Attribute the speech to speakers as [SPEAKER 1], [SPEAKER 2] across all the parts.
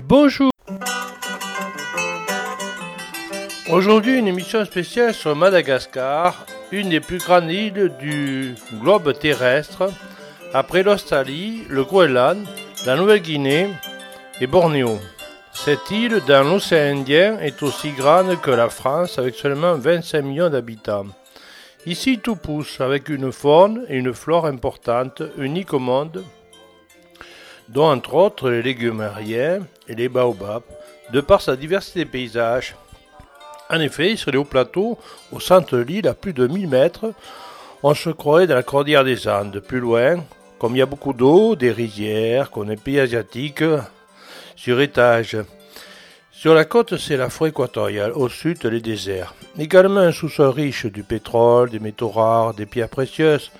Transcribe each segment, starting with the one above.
[SPEAKER 1] Bonjour Aujourd'hui une émission spéciale sur Madagascar, une des plus grandes îles du globe terrestre, après l'Australie, le Groenland, la Nouvelle-Guinée et Bornéo. Cette île dans l'océan Indien est aussi grande que la France avec seulement 25 millions d'habitants. Ici tout pousse avec une faune et une flore importantes, uniques au monde, dont entre autres les léguminariens et les baobabs, de par sa diversité de paysages. En effet, sur les hauts plateaux, au centre de l'île, à plus de 1000 mètres, on se croirait dans la cordillère des Andes. Plus loin, comme il y a beaucoup d'eau, des rizières, comme les pays asiatiques, sur étage. Sur la côte, c'est la forêt équatoriale, au sud, les déserts. Également un sous-sol riche du pétrole, des métaux rares, des pierres précieuses,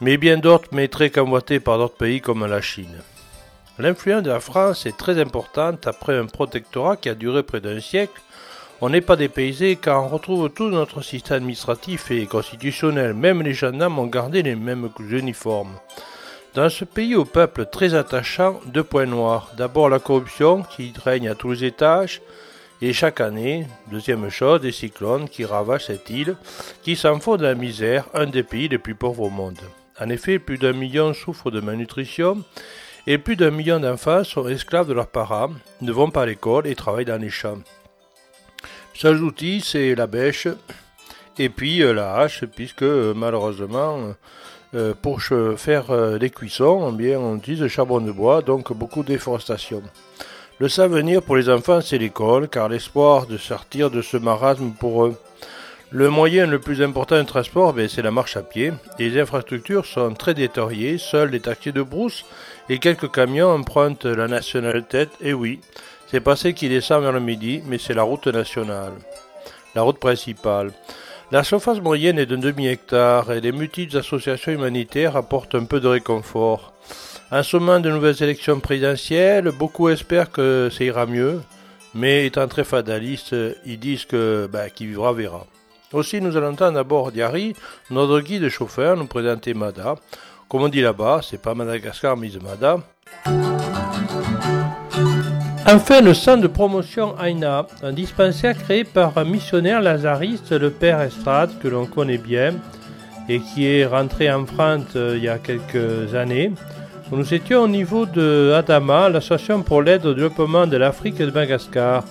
[SPEAKER 1] mais bien d'autres, mais très convoités par d'autres pays comme la Chine. L'influence de la France est très importante après un protectorat qui a duré près d'un siècle. On n'est pas dépaysé car on retrouve tout notre système administratif et constitutionnel. Même les gendarmes ont gardé les mêmes uniformes. Dans ce pays au peuple très attachant, deux points noirs. D'abord la corruption qui règne à tous les étages, et chaque année, deuxième chose, des cyclones qui ravagent cette île, qui s'en font de la misère, un des pays les plus pauvres au monde. En effet, plus d'un million souffrent de malnutrition, et plus d'un million d'enfants sont esclaves de leurs parents, ne vont pas à l'école et travaillent dans les champs. Seul outil, c'est la bêche, et puis euh, la hache, puisque euh, malheureusement, euh, pour faire des cuissons, eh bien, on utilise le charbon de bois, donc beaucoup de déforestation. Le savenir pour les enfants, c'est l'école, car l'espoir de sortir de ce marasme pour eux. Le moyen le plus important de transport, ben, c'est la marche à pied. Les infrastructures sont très détériorées. Seuls les taxis de brousse et quelques camions empruntent la nationale tête. Et oui, c'est passé qui descend vers le midi, mais c'est la route nationale, la route principale. La surface moyenne est d'un demi-hectare et les multiples associations humanitaires apportent un peu de réconfort. En ce moment de nouvelles élections présidentielles, beaucoup espèrent que ça ira mieux, mais étant très fatalistes, ils disent que ben, qui vivra verra. Aussi, nous allons entendre d'abord Diary, notre guide chauffeur, nous présenter Mada. Comme on dit là-bas, c'est pas Madagascar, mais Mada. Enfin, le centre de promotion Aina, un dispensaire créé par un missionnaire lazariste, le père Estrade, que l'on connaît bien, et qui est rentré en France euh, il y a quelques années. Nous étions au niveau de Adama, l'association pour l'aide au développement de l'Afrique et de Madagascar.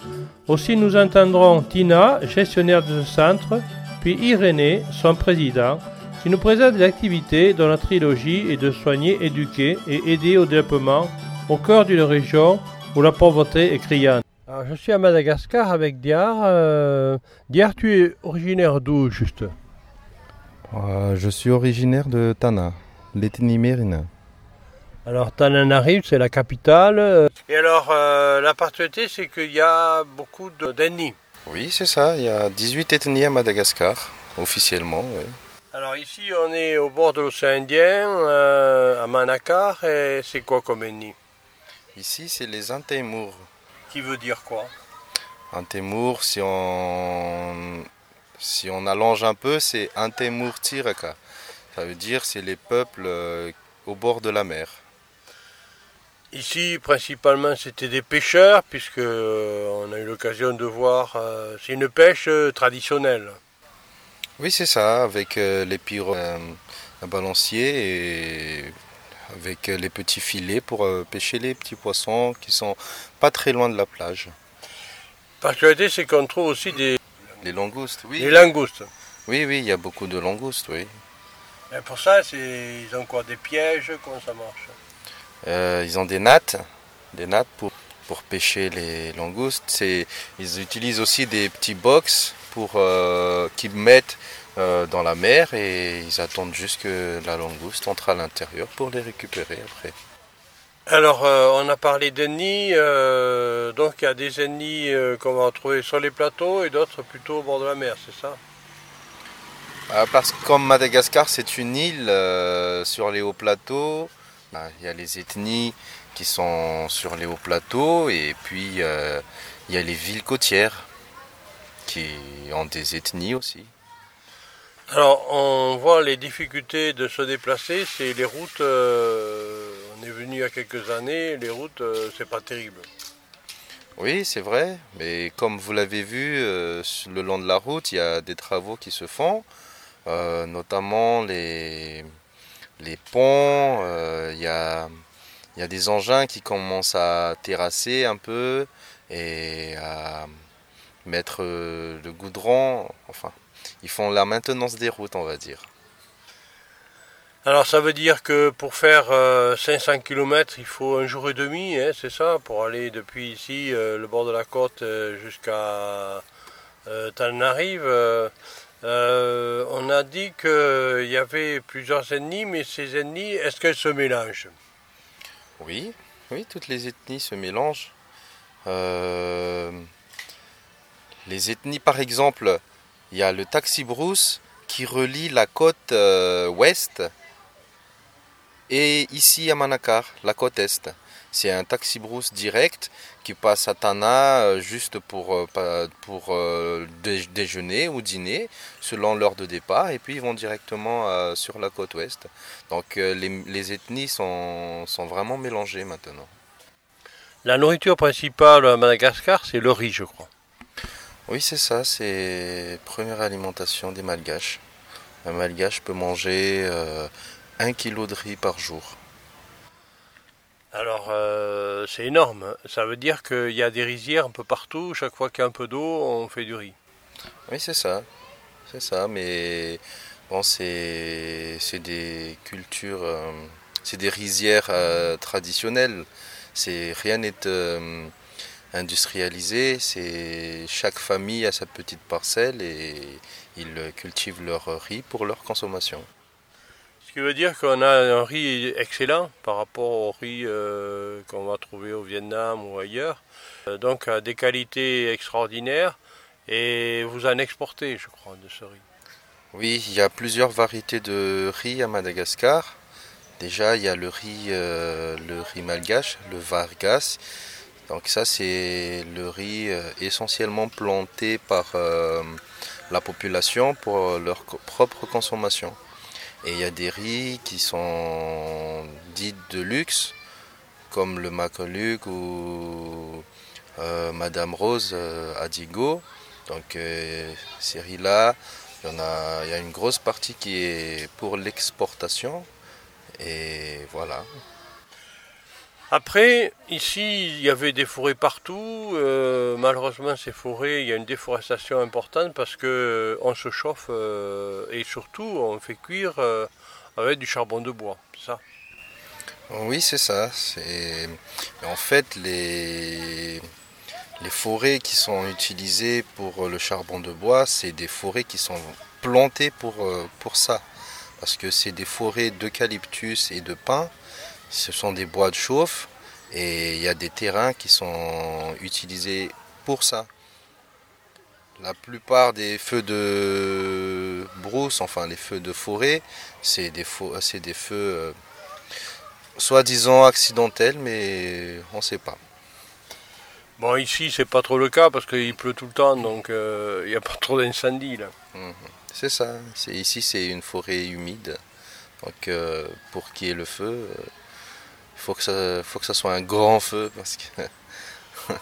[SPEAKER 1] Aussi, nous entendrons Tina, gestionnaire de ce centre, puis Irénée, son président, qui nous présente des activités dont la trilogie est de soigner, éduquer et aider au développement au cœur d'une région où la pauvreté est criante. Alors, je suis à Madagascar avec Diar. Euh, Diar, tu es originaire d'où juste?
[SPEAKER 2] Euh, Je suis originaire de Tana, l'ethnie mérina.
[SPEAKER 1] Alors Tananarive, c'est la capitale. Et alors, euh, la particularité, c'est qu'il y a beaucoup d'ethnies.
[SPEAKER 2] Oui, c'est ça. Il y a 18 ethnies à Madagascar, officiellement.
[SPEAKER 1] Alors ici, on est au bord de l'océan Indien, à Manakar, et c'est quoi comme ethnie?
[SPEAKER 2] Ici, c'est les Antemours.
[SPEAKER 1] Qui veut dire quoi?
[SPEAKER 2] Antemours, si on, si on allonge un peu, c'est Antemour Tiraka. Ça veut dire c'est les peuples euh, au bord de la mer.
[SPEAKER 1] Ici, principalement, c'était des pêcheurs, puisque euh, on a eu l'occasion de voir. Euh, c'est une pêche traditionnelle.
[SPEAKER 2] Oui, c'est ça, avec les pirogues à balancier et avec euh, les petits filets pour euh, pêcher les petits poissons qui sont pas très loin de la plage.
[SPEAKER 1] Particularité, c'est qu'on trouve aussi des...
[SPEAKER 2] Les langoustes, oui.
[SPEAKER 1] Les langoustes.
[SPEAKER 2] Oui, oui, il y a beaucoup de langoustes, oui.
[SPEAKER 1] Mais pour ça, ils ont quoi Des pièges Comment ça marche?
[SPEAKER 2] Euh, Ils ont des nattes, des nattes pour, pour pêcher les langoustes. Ils utilisent aussi des petits box pour qu'ils mettent dans la mer et ils attendent juste que la langouste entre à l'intérieur pour les récupérer après.
[SPEAKER 1] Alors, euh, on a parlé d'ennemis, euh, donc il y a des ennemis qu'on va retrouver sur les plateaux et d'autres plutôt au bord de la mer, c'est ça?
[SPEAKER 2] Ah, Parce que comme Madagascar c'est une île sur les hauts plateaux, bah, il y a les ethnies qui sont sur les hauts plateaux et puis il y a les villes côtières qui ont des ethnies aussi.
[SPEAKER 1] Alors, on voit les difficultés de se déplacer, c'est les routes, euh, on est venu il y a quelques années, les routes, euh, c'est pas terrible.
[SPEAKER 2] Oui, c'est vrai, mais comme vous l'avez vu, euh, le long de la route, il y a des travaux qui se font, notamment les, ponts, il y a, y a des engins qui commencent à terrasser un peu et à mettre le goudron, enfin, ils font la maintenance des routes, on va dire.
[SPEAKER 1] Alors ça veut dire que pour faire 500 euh, km, il faut un jour et demi, hein, c'est ça, pour aller depuis ici, euh, le bord de la côte, euh, jusqu'à Tanarive. on a dit qu'il y avait plusieurs ethnies, mais ces ethnies, est-ce qu'elles se mélangent?
[SPEAKER 2] Oui, oui, toutes les ethnies se mélangent. les ethnies, par exemple, il y a le taxi brousse qui relie la côte euh, ouest et ici à Manakar, la côte est. C'est un taxi brousse direct qui passe à Tana euh, juste pour, euh, déjeuner ou dîner selon l'heure de départ et puis ils vont directement sur la côte ouest. Donc les, ethnies sont vraiment mélangées maintenant.
[SPEAKER 1] La nourriture principale à Madagascar, c'est le riz, je crois.
[SPEAKER 2] Oui, c'est ça, c'est première alimentation des malgaches. Un malgache peut manger euh, un kilo de riz par jour.
[SPEAKER 1] Alors, euh, c'est énorme. Ça veut dire qu'il y a des rizières un peu partout. Chaque fois qu'il y a un peu d'eau, on fait du riz.
[SPEAKER 2] Oui, c'est ça. C'est ça, mais bon, c'est des cultures, euh, c'est des rizières traditionnelles. C'est rien n'est industrialisé, c'est chaque famille a sa petite parcelle et ils cultivent leur riz pour leur consommation.
[SPEAKER 1] Ce qui veut dire qu'on a un riz excellent par rapport au riz euh, qu'on va trouver au Vietnam ou ailleurs. Euh, donc à des qualités extraordinaires et vous en exportez, je crois, de ce riz.
[SPEAKER 2] Oui, il y a plusieurs variétés de riz à Madagascar. Déjà, il y a le riz, euh, le riz malgache, le vargas. Donc ça c'est le riz euh, essentiellement planté par euh, la population pour leur propre consommation. Et il y a des riz qui sont dits de luxe, comme le Macoluk ou euh, Madame Rose à Digo. Donc ces riz-là, il y a une grosse partie qui est pour l'exportation. Et voilà.
[SPEAKER 1] Après, ici, il y avait des forêts partout. Euh, malheureusement, ces forêts, il y a une déforestation importante parce que euh, on se chauffe euh, et surtout on fait cuire avec du charbon de bois. Ça?
[SPEAKER 2] Oui, c'est ça. En fait les les forêts qui sont utilisées pour le charbon de bois, c'est des forêts qui sont plantées pour pour ça, parce que c'est des forêts d'eucalyptus et de pin ce sont des bois de chauffe et il y a des terrains qui sont utilisés pour ça. La plupart des feux de brousse, enfin les feux de forêt, c'est des, feux, des feux euh, soi-disant accidentels, mais on ne sait pas.
[SPEAKER 1] Bon, ici, c'est pas trop le cas parce qu'il pleut tout le temps, donc euh, il n'y a pas trop d'incendie là.
[SPEAKER 2] Mhm. C'est ça. Ici, c'est une forêt humide. Donc, euh, pour qu'il y ait le feu, faut que ça, faut que ça soit un grand feu parce que.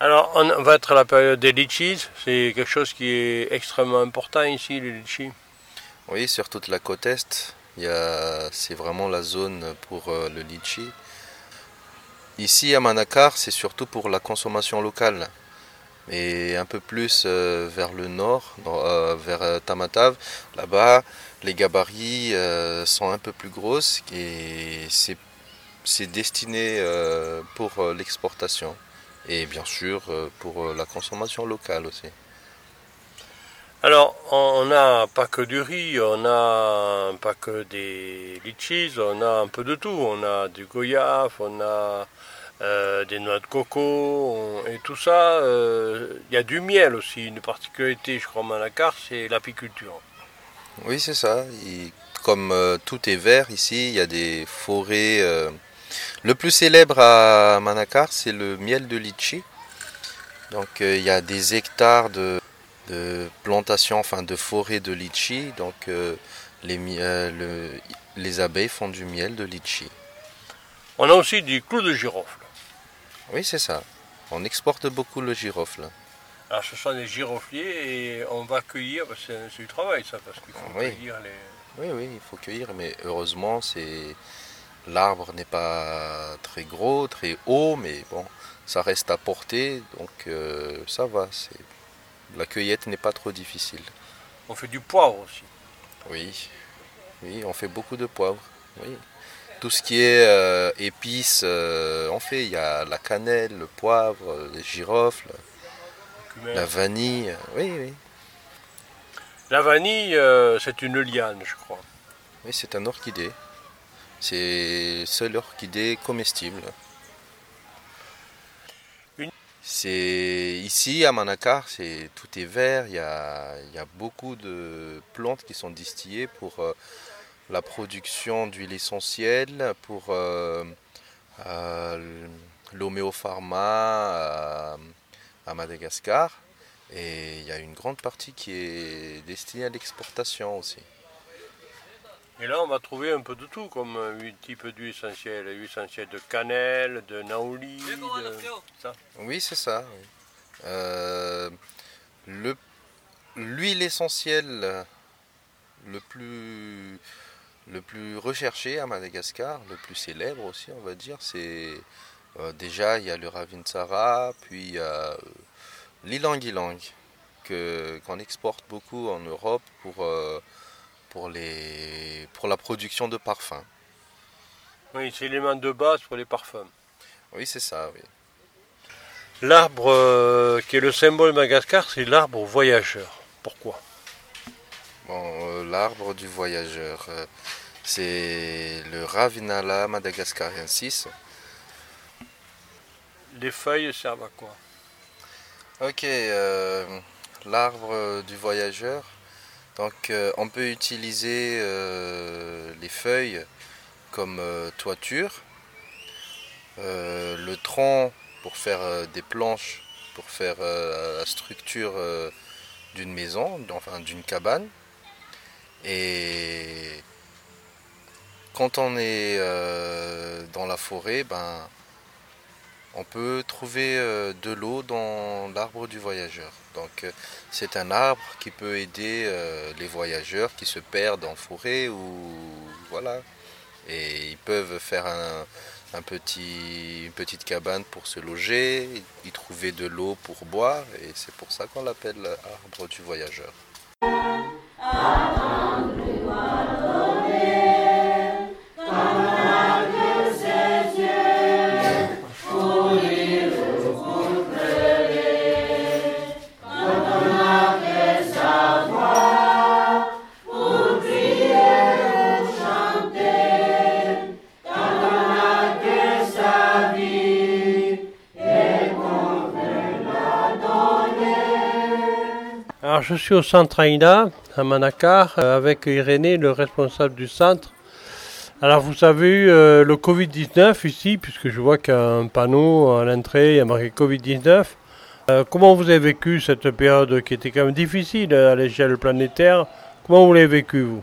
[SPEAKER 1] Alors, on va être à la période des litchis. C'est quelque chose qui est extrêmement important ici, les litchis.
[SPEAKER 2] Oui, sur toute la côte est, c'est vraiment la zone pour euh, le litchi. Ici à Manakar, c'est surtout pour la consommation locale. Et un peu plus euh, vers le nord, euh, vers Tamatav, là-bas, les gabarits sont un peu plus grosses et c'est c'est destiné euh, pour euh, l'exportation et bien sûr euh, pour la consommation locale aussi.
[SPEAKER 1] Alors, on n'a pas que du riz, on n'a pas que des litchis, on a un peu de tout. On a du goyave, on a des noix de coco, et tout ça. Il y a du miel aussi. Une particularité, je crois, à c'est l'apiculture.
[SPEAKER 2] Oui, c'est ça. comme tout est vert ici, il y a des forêts le plus célèbre à Manakar, c'est le miel de litchi. Donc euh, il y a des hectares de, de plantation, enfin de forêt de litchi. Donc les, les abeilles font du miel de litchi.
[SPEAKER 1] On a aussi du clou de girofle.
[SPEAKER 2] Oui, c'est ça. On exporte beaucoup le girofle.
[SPEAKER 1] Alors ce sont des girofliers et on va cueillir, c'est du travail ça, parce qu'il faut cueillir les...
[SPEAKER 2] Oui, oui, il faut cueillir, mais heureusement, c'est l'arbre n'est pas très gros, très haut, mais bon, ça reste à portée, donc euh, ça va. La cueillette n'est pas trop difficile.
[SPEAKER 1] On fait du poivre aussi.
[SPEAKER 2] Oui, oui, on fait beaucoup de poivre. Oui. Tout ce qui est euh, épices, euh, on fait. Il y a la cannelle, le poivre, les girofles, la vanille. Oui, oui.
[SPEAKER 1] La vanille, c'est une liane, je crois.
[SPEAKER 2] Oui, c'est un orchidée. C'est seul orchidée comestible. C'est ici à Manacar, c'est tout est vert. Il y, a, beaucoup de plantes qui sont distillées pour euh, la production d'huile essentielle, pour euh, l'homéopharma à Madagascar. Et il y a une grande partie qui est destinée à l'exportation aussi.
[SPEAKER 1] Et là, on va trouver un peu de tout, comme un type d'huile essentielle. L'huile essentielle de cannelle, de naouli, de...
[SPEAKER 2] Ça. Oui, c'est ça. Euh, l'huile essentielle le plus, le plus recherché à Madagascar, le plus célèbre aussi, on va dire, c'est euh, déjà il y a le Ravinsara, puis il y a l'ilang-ilang, qu'on exporte beaucoup en Europe pour, euh, pour, les, pour la production de parfums.
[SPEAKER 1] Oui, c'est l'élément de base pour les parfums.
[SPEAKER 2] Oui, c'est ça, oui.
[SPEAKER 1] L'arbre euh, qui est le symbole de Madagascar, c'est l'arbre voyageur. Pourquoi?
[SPEAKER 2] Bon, euh, L'arbre du voyageur, c'est le Ravinala madagascariensis.
[SPEAKER 1] Les feuilles servent à quoi?
[SPEAKER 2] Ok, euh, l'arbre du voyageur. Donc euh, on peut utiliser euh, les feuilles comme toiture, le tronc pour faire des planches, pour faire la structure d'une maison, enfin d'une cabane. Et quand on est dans la forêt, ben, on peut trouver euh, de l'eau dans l'arbre du voyageur. Donc euh, c'est un arbre qui peut aider euh, les voyageurs qui se perdent en forêt ou voilà. Et ils peuvent faire une petite cabane pour se loger, y trouver de l'eau pour boire et c'est pour ça qu'on l'appelle arbre du voyageur.
[SPEAKER 1] Je suis au centre Aïna, à Manakar, euh, avec Irénée, le responsable du centre. Alors, vous avez eu euh, le Covid-19 ici, puisque je vois qu'il y a un panneau à l'entrée, il y a marqué Covid-19. Euh, comment vous avez vécu cette période qui était quand même difficile à l'échelle planétaire? Comment vous l'avez vécu, vous?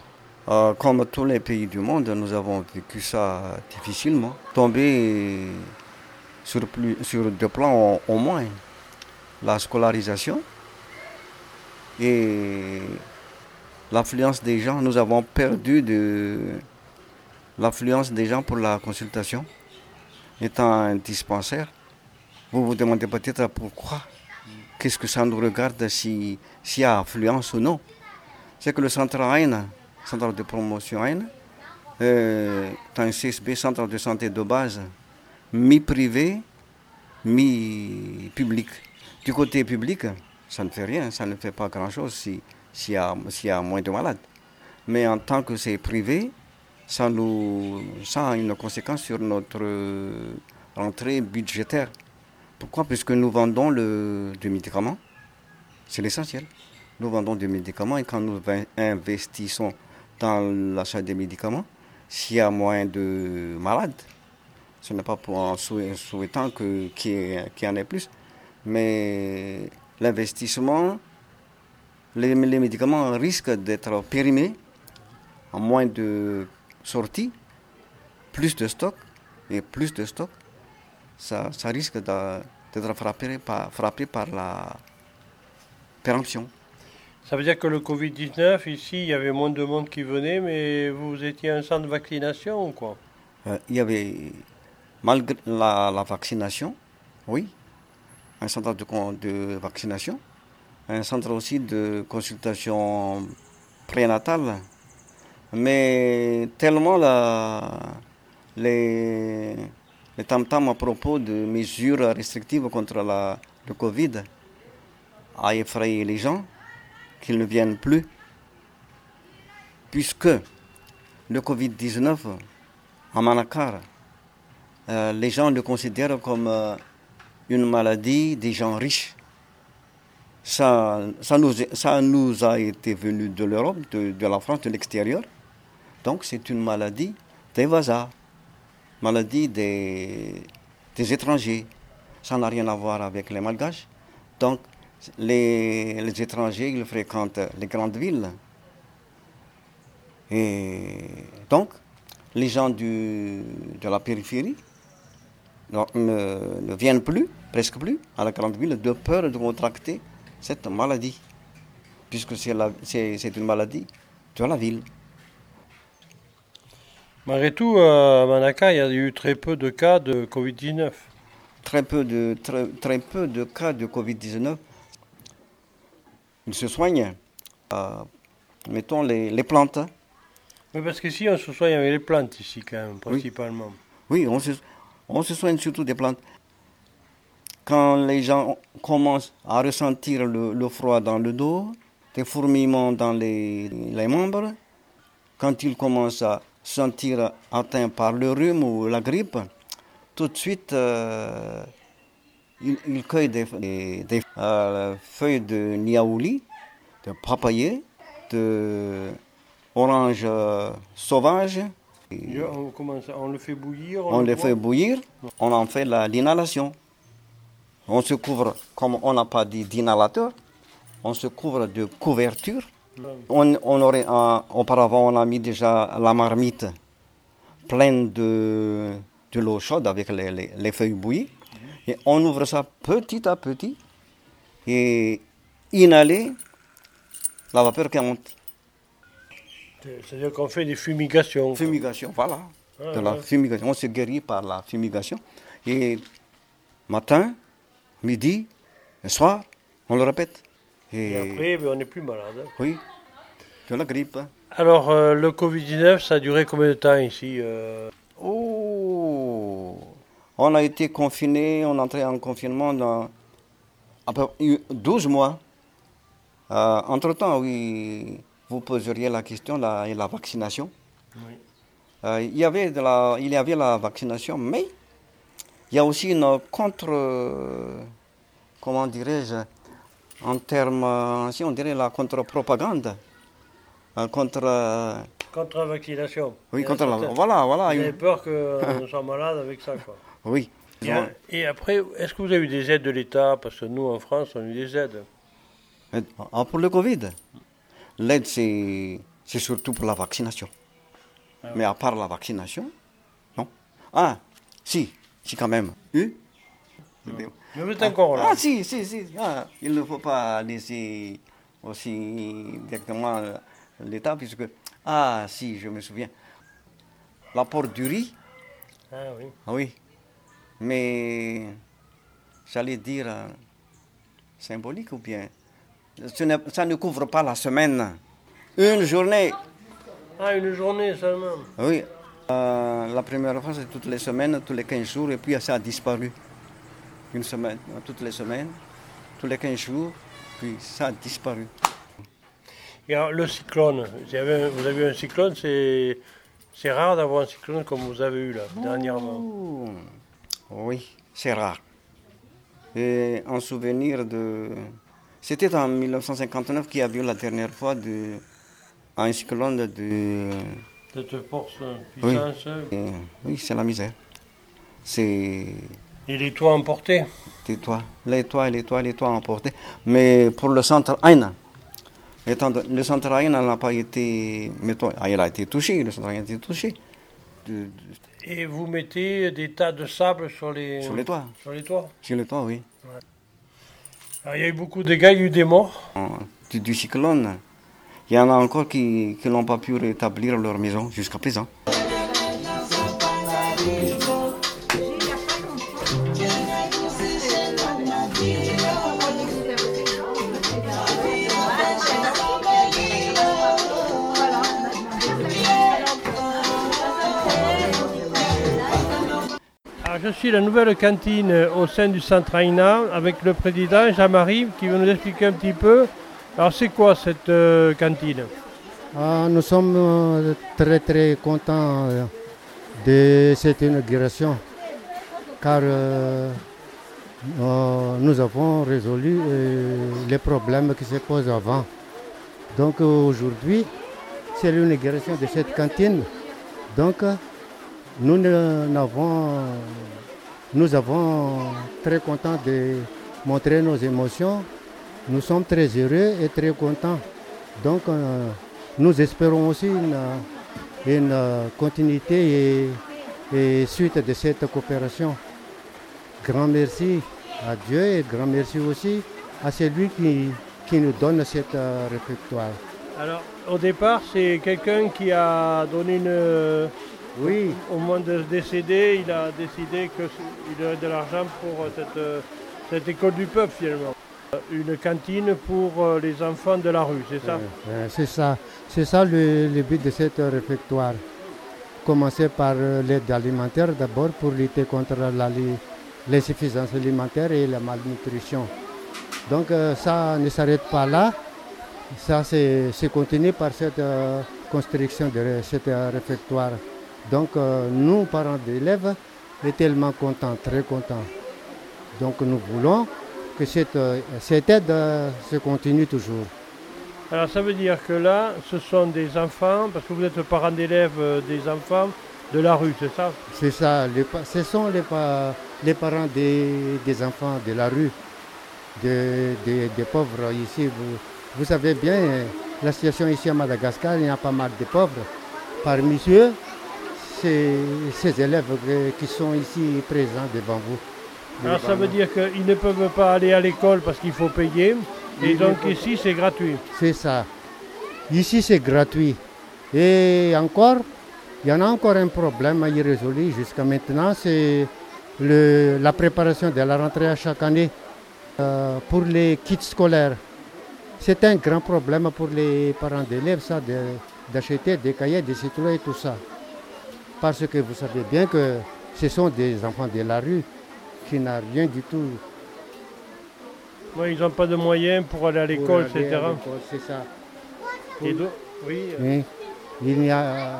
[SPEAKER 3] Comme tous les pays du monde, nous avons vécu ça difficilement. Tombé sur, plus, sur deux plans au moins. La scolarisation, et l'affluence des gens, nous avons perdu de l'affluence des gens pour la consultation, étant un dispensaire. Vous vous demandez peut-être pourquoi. Qu'est-ce que ça nous regarde s'il y a affluence ou non C'est que le centre AIN, centre de promotion AIN, euh, est un CSB, centre de santé de base, mi-privé, mi-public. Du côté public, ça ne fait rien, ça ne fait pas grand-chose s'il si y, y, a moins de malades. Mais en tant que c'est privé, ça, nous, a une conséquence sur notre rentrée budgétaire. Pourquoi? Puisque nous vendons le, du médicament, c'est l'essentiel. Nous vendons des médicaments et quand nous investissons dans l'achat des médicaments, s'il y a moins de malades, ce n'est pas pour en souhaitant qu'il y, en ait plus, mais l'investissement les, les médicaments risquent d'être périmés en moins de sorties, plus de stock et plus de stock, ça, ça risque d'être frappé par, frappé par la péremption.
[SPEAKER 1] Ça veut dire que le Covid-19, ici, il y avait moins de monde qui venait, mais vous étiez un centre de vaccination ou quoi?
[SPEAKER 3] Euh, il y avait, malgré la, la vaccination, oui, un centre de, de vaccination, un centre aussi de consultation prénatale, mais tellement les, les tam-tams à propos de mesures restrictives contre la, le Covid a effrayé les gens qu'ils ne viennent plus, puisque le Covid-19 à Manakar, euh, les gens le considèrent comme euh, une maladie des gens riches. Ça, nous, a été venu de l'Europe, de, la France, de l'extérieur. Donc c'est une maladie des vasas, maladie des, étrangers. Ça n'a rien à voir avec les malgaches. Donc les, étrangers, ils fréquentent les grandes villes. Et donc, les gens de la périphérie ne, ne viennent plus, presque plus, à la grande ville de peur de contracter cette maladie, puisque c'est la- c'est c'est une maladie de la ville.
[SPEAKER 1] Malgré tout, à Manaka, il y a eu très peu de cas de Covid-19.
[SPEAKER 3] Très peu de, très, très peu de cas de Covid-19. Ils se soignent, euh, mettons, les, les plantes.
[SPEAKER 1] Mais parce qu'ici, on se soigne avec les plantes, ici, quand même, principalement.
[SPEAKER 3] Oui, on se, on se soigne surtout des plantes. Quand les gens commencent à ressentir le, froid dans le dos, des fourmillements dans les, membres, quand ils commencent à se sentir atteints par le rhume ou la grippe, tout de suite, euh, ils, cueillent des, euh, feuilles de niaouli, de papayer, de orange euh, sauvage.
[SPEAKER 1] On, commence, on le fait bouillir.
[SPEAKER 3] On
[SPEAKER 1] le
[SPEAKER 3] fait bouillir, on en fait la- l'inhalation. On se couvre, comme on n'a pas dit d'inhalateur, on se couvre de couverture. On, on aurait, un- auparavant, on a mis déjà la marmite pleine de, de l'eau chaude avec les, les- les feuilles bouillies. Et on ouvre ça petit à petit et inhaler la vapeur qui monte.
[SPEAKER 1] C'est- C'est-à-dire qu'on fait des fumigations.
[SPEAKER 3] Fumigation, voilà.
[SPEAKER 1] Ouais,
[SPEAKER 3] de la
[SPEAKER 1] ouais.
[SPEAKER 3] fumigation. On se guérit par la fumigation. Et matin, midi, soir, on le répète. Et,
[SPEAKER 1] Et après, ben, on n'est plus malade. hein.
[SPEAKER 3] oui, de la grippe. hein.
[SPEAKER 1] Alors, euh, le Covid-19, ça a duré combien de temps ici euh?
[SPEAKER 3] Oh On a été confinés, on est entré en confinement dans à peu près 12 mois. Euh, Entre-temps, oui, vous poseriez la question la, et la vaccination.
[SPEAKER 1] Oui.
[SPEAKER 3] Euh, il, y avait de la, il y avait la vaccination, mais il y a aussi une contre, euh, comment dirais-je, en termes, euh, si on dirait la contre-propagande, contre, euh,
[SPEAKER 1] Contre la vaccination.
[SPEAKER 3] oui, contre la, voilà, voilà,
[SPEAKER 1] Vous avez
[SPEAKER 3] une-
[SPEAKER 1] peur qu'on soit malade avec ça, quoi.
[SPEAKER 3] oui.
[SPEAKER 1] Et, et après, est-ce que vous avez eu des aides de l'État? Parce que nous, en France, on a eu des aides.
[SPEAKER 3] Ah, pour le Covid, l'aide, c'est surtout pour la vaccination.
[SPEAKER 1] Ah
[SPEAKER 3] Mais à part la vaccination, non. Ah, si, si quand même. Eu
[SPEAKER 1] Mais vous êtes encore là.
[SPEAKER 3] Ah si, si, si. Ah, il ne faut pas laisser aussi directement euh, l'État, puisque... Ah si, je me souviens. L'apport du riz,
[SPEAKER 1] Ah oui.
[SPEAKER 3] ah oui. Mais j'allais dire euh, symbolique ou bien... Ça ne couvre pas la semaine. Une journée,
[SPEAKER 1] Ah, une journée seulement.
[SPEAKER 3] oui. Euh, la première fois, c'est toutes les semaines, tous les 15 jours, et puis ça a disparu. Une semaine, euh, toutes les semaines, tous les 15 jours, puis ça a disparu.
[SPEAKER 1] Et alors, le cyclone, vous avez, vous avez eu un cyclone, c'est, c'est rare d'avoir un cyclone comme vous avez eu là, dernièrement.
[SPEAKER 3] Oui, c'est rare. Et en souvenir de... C'était en 1959 qu'il y a eu la dernière fois de... un cyclone de...
[SPEAKER 1] Cette force, euh, puissance.
[SPEAKER 3] Et, oui, c'est la misère. C'est
[SPEAKER 1] Et les toits emportés.
[SPEAKER 3] les toits, les toits, les toits, les toits emportés. Mais pour le centre Ain, Étant don- le centrail n'a pas été, mettons, ah, il a été touché, le centrail a été touché de- de-
[SPEAKER 1] Et vous mettez des tas de sable sur les,
[SPEAKER 3] sur les toits.
[SPEAKER 1] sur les toits
[SPEAKER 3] Sur les toits, oui.
[SPEAKER 1] Il y a eu beaucoup de dégâts, il y a eu des morts.
[SPEAKER 3] Du, du cyclone, il y en a encore qui, qui n'ont pas pu rétablir leur maison jusqu'à présent.
[SPEAKER 1] Je suis la nouvelle cantine au sein du centre Aina avec le président Jean-Marie qui va nous expliquer un petit peu. Alors c'est quoi cette euh, cantine?
[SPEAKER 4] Ah, nous sommes euh, très très contents euh, de cette inauguration car euh, euh, nous avons résolu euh, les problèmes qui se posent avant. Donc euh, aujourd'hui, c'est l'inauguration de cette cantine. Donc euh, nous, n'avons- nous avons très contents de montrer nos émotions. Nous sommes très heureux et très contents. Donc, euh, nous espérons aussi une, une, euh, continuité et, et suite de cette coopération. Grand merci à Dieu et grand merci aussi à celui qui, qui nous donne cette euh, réfectoire.
[SPEAKER 1] Alors au départ c'est quelqu'un qui a donné une...
[SPEAKER 4] Oui,
[SPEAKER 1] Au moment de décéder, il a décidé qu'il aurait de l'argent pour euh, cette, euh, cette école du peuple finalement. Euh, Une cantine pour les enfants de la rue, c'est ça?
[SPEAKER 4] C'est ça. C'est ça le, le but de cette réfectoire. Commencer par l'aide alimentaire d'abord pour lutter contre l'insuffisance alimentaire et la malnutrition. Donc ça ne s'arrête pas là. Ça c'est continué par cette construction de cette réfectoire. Donc euh, nous, parents d'élèves, est tellement contents, très contents. Donc nous voulons que cette, euh, cette aide euh, se continue toujours.
[SPEAKER 1] Alors ça veut dire que là, ce sont des enfants, parce que vous êtes parents d'élèves euh, des enfants de la rue, c'est ça?
[SPEAKER 4] C'est ça, les ce sont les, pa- les parents des, des enfants de la rue, de- de- des pauvres ici. Vous, vous savez bien, la situation ici à Madagascar, il y a pas mal de pauvres. Parmi eux, ces élèves qui sont ici présents devant vous.
[SPEAKER 1] Alors ça veut dire qu'ils ne peuvent pas aller à l'école parce qu'il faut payer, et donc ici c'est gratuit.
[SPEAKER 4] C'est ça. Ici, c'est gratuit. Et encore, il y en a encore un problème irrésolu jusqu'à maintenant, c'est la préparation de la rentrée à chaque année euh, pour les kits scolaires. C'est un grand problème pour les parents d'élèves, ça, de- d'acheter des cahiers, des stylos et tout ça. Parce que vous savez bien que ce sont des enfants de la rue qui n'ont rien du tout.
[SPEAKER 1] Ils n'ont pas de moyens pour aller à l'école, etc.
[SPEAKER 4] C'est ça.
[SPEAKER 1] Et donc, oui, euh,
[SPEAKER 4] Oui. Il n'y a,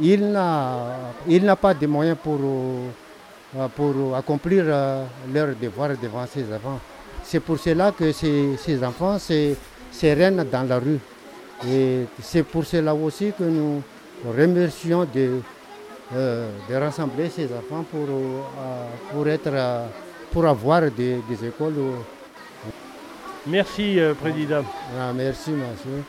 [SPEAKER 4] il n'a, il n'a pas de moyens pour, euh, pour accomplir euh, leurs devoirs devant ses enfants. C'est pour cela que ces, ces enfants se, se dans la rue. Et c'est pour cela aussi que nous remercions de, euh, de rassembler ces enfants pour, euh, pour, être, euh, pour avoir des, des écoles. où-
[SPEAKER 1] merci euh, Président.
[SPEAKER 4] Ah, merci, monsieur.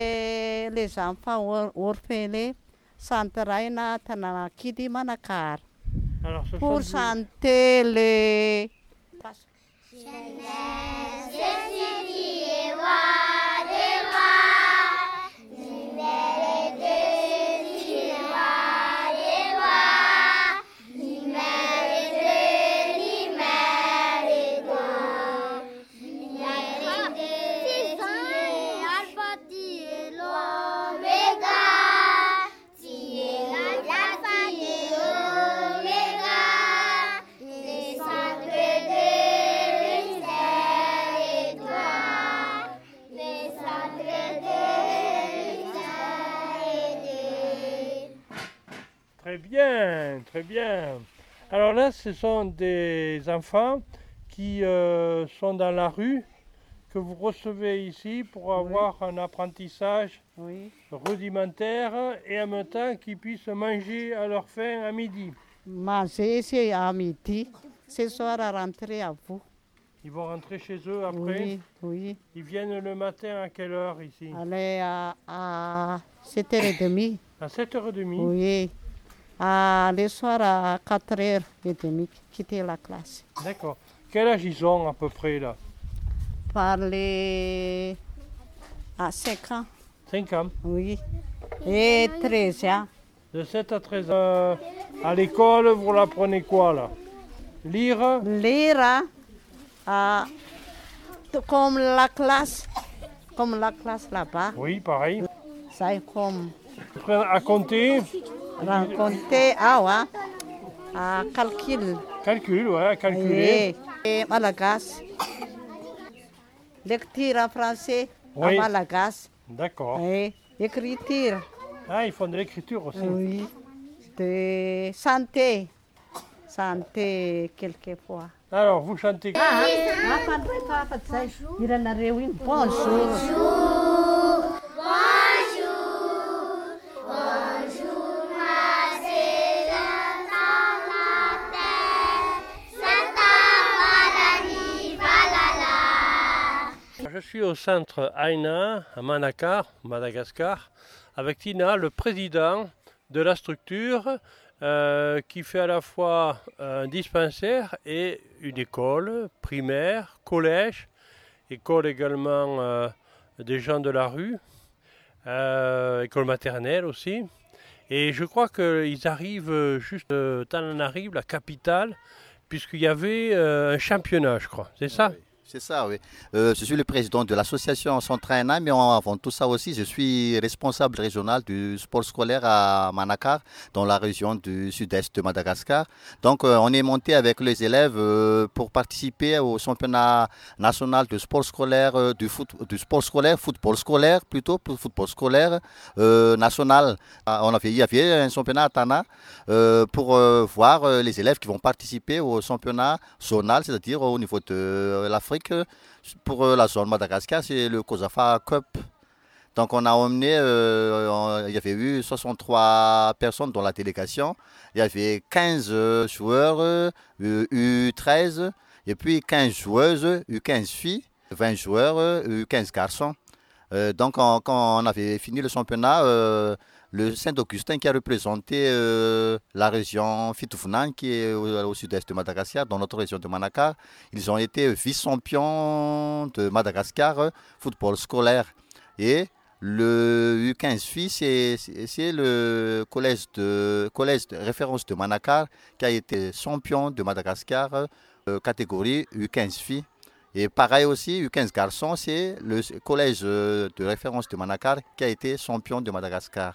[SPEAKER 5] Et les enfants or- orphelins Santaraina Tanana Kidi Manakar pour santé les
[SPEAKER 1] très bien. Alors là, ce sont des enfants qui euh, sont dans la rue, que vous recevez ici pour avoir un apprentissage
[SPEAKER 5] oui,
[SPEAKER 1] rudimentaire et en même temps qu'ils puissent manger à leur faim à midi.
[SPEAKER 5] manger c'est à midi. Ce soir à rentrer à vous.
[SPEAKER 1] Ils vont rentrer chez eux après
[SPEAKER 5] Oui, oui.
[SPEAKER 1] Ils viennent le matin à quelle heure ici?
[SPEAKER 5] Allez, à, à 7h30.
[SPEAKER 1] À 7h30
[SPEAKER 5] Oui. À, le soir à 4h30, quitter la classe.
[SPEAKER 1] D'accord. Quel âge ils ont à peu près là?
[SPEAKER 5] Parler à 5 ans,
[SPEAKER 1] 5 ans?
[SPEAKER 5] oui. Et 13 ans.
[SPEAKER 1] De 7 à 13 ans. À l'école, vous l'apprenez quoi là? Lire?
[SPEAKER 5] Lire, à, tout comme la classe, comme la classe là-bas.
[SPEAKER 1] Oui, pareil.
[SPEAKER 5] Ça est comme
[SPEAKER 1] À compter?
[SPEAKER 5] Rencontrer, ah ouais, à calcul.
[SPEAKER 1] Calcul, ouais, à calculer.
[SPEAKER 5] Oui. Et malagas. Lecture en français,
[SPEAKER 1] Oui.
[SPEAKER 5] en malagas.
[SPEAKER 1] D'accord.
[SPEAKER 5] Oui. Écriture,
[SPEAKER 1] Ah, ils font de l'écriture aussi.
[SPEAKER 5] oui. De santé. Santé, quelquefois.
[SPEAKER 1] Alors, vous chantez
[SPEAKER 5] Bonjour.
[SPEAKER 1] Je suis au centre Aina, à Manakar, Madagascar, avec Tina, le président de la structure euh, qui fait à la fois un dispensaire et une école primaire, collège, école également euh, des gens de la rue, euh, école maternelle aussi. Et je crois qu'ils arrivent juste, euh, Tananarive, la capitale, puisqu'il y avait euh, un championnat, je crois. C'est ça?
[SPEAKER 6] C'est ça, oui. Euh, je suis le président de l'association Centraina, mais avant tout ça aussi, je suis responsable régional du sport scolaire à Manakar, dans la région du sud-est de Madagascar. Donc, euh, on est monté avec les élèves euh, pour participer au championnat national de sport scolaire, du, foot, du sport scolaire, football scolaire plutôt, pour football scolaire national. Ah, On il y avait un championnat à Tana pour voir les élèves qui vont participer au championnat zonal, c'est-à-dire au niveau de l'Afrique. Pour euh, la zone Madagascar, c'est le Kosafa Cup. Donc on a emmené, euh, il y avait eu 63 personnes dans la délégation. Il y avait 15 euh, joueurs euh, U13 et puis 15 joueuses U15 filles, 20 joueurs euh, U15 garçons. Euh, donc quand on avait fini le championnat, euh, le Saint-Augustin qui a représenté euh, la région Fitoufounan qui est au, sud-est de Madagascar, dans notre région de Manakar, ils ont été vice-champions de Madagascar euh, football scolaire. Et le U15 filles, c'est- le collège de, référence de Manakar qui a été champion de Madagascar euh, catégorie U15 filles. Et pareil aussi, U15 garçons, c'est le collège de référence de Manakar qui a été champion de Madagascar.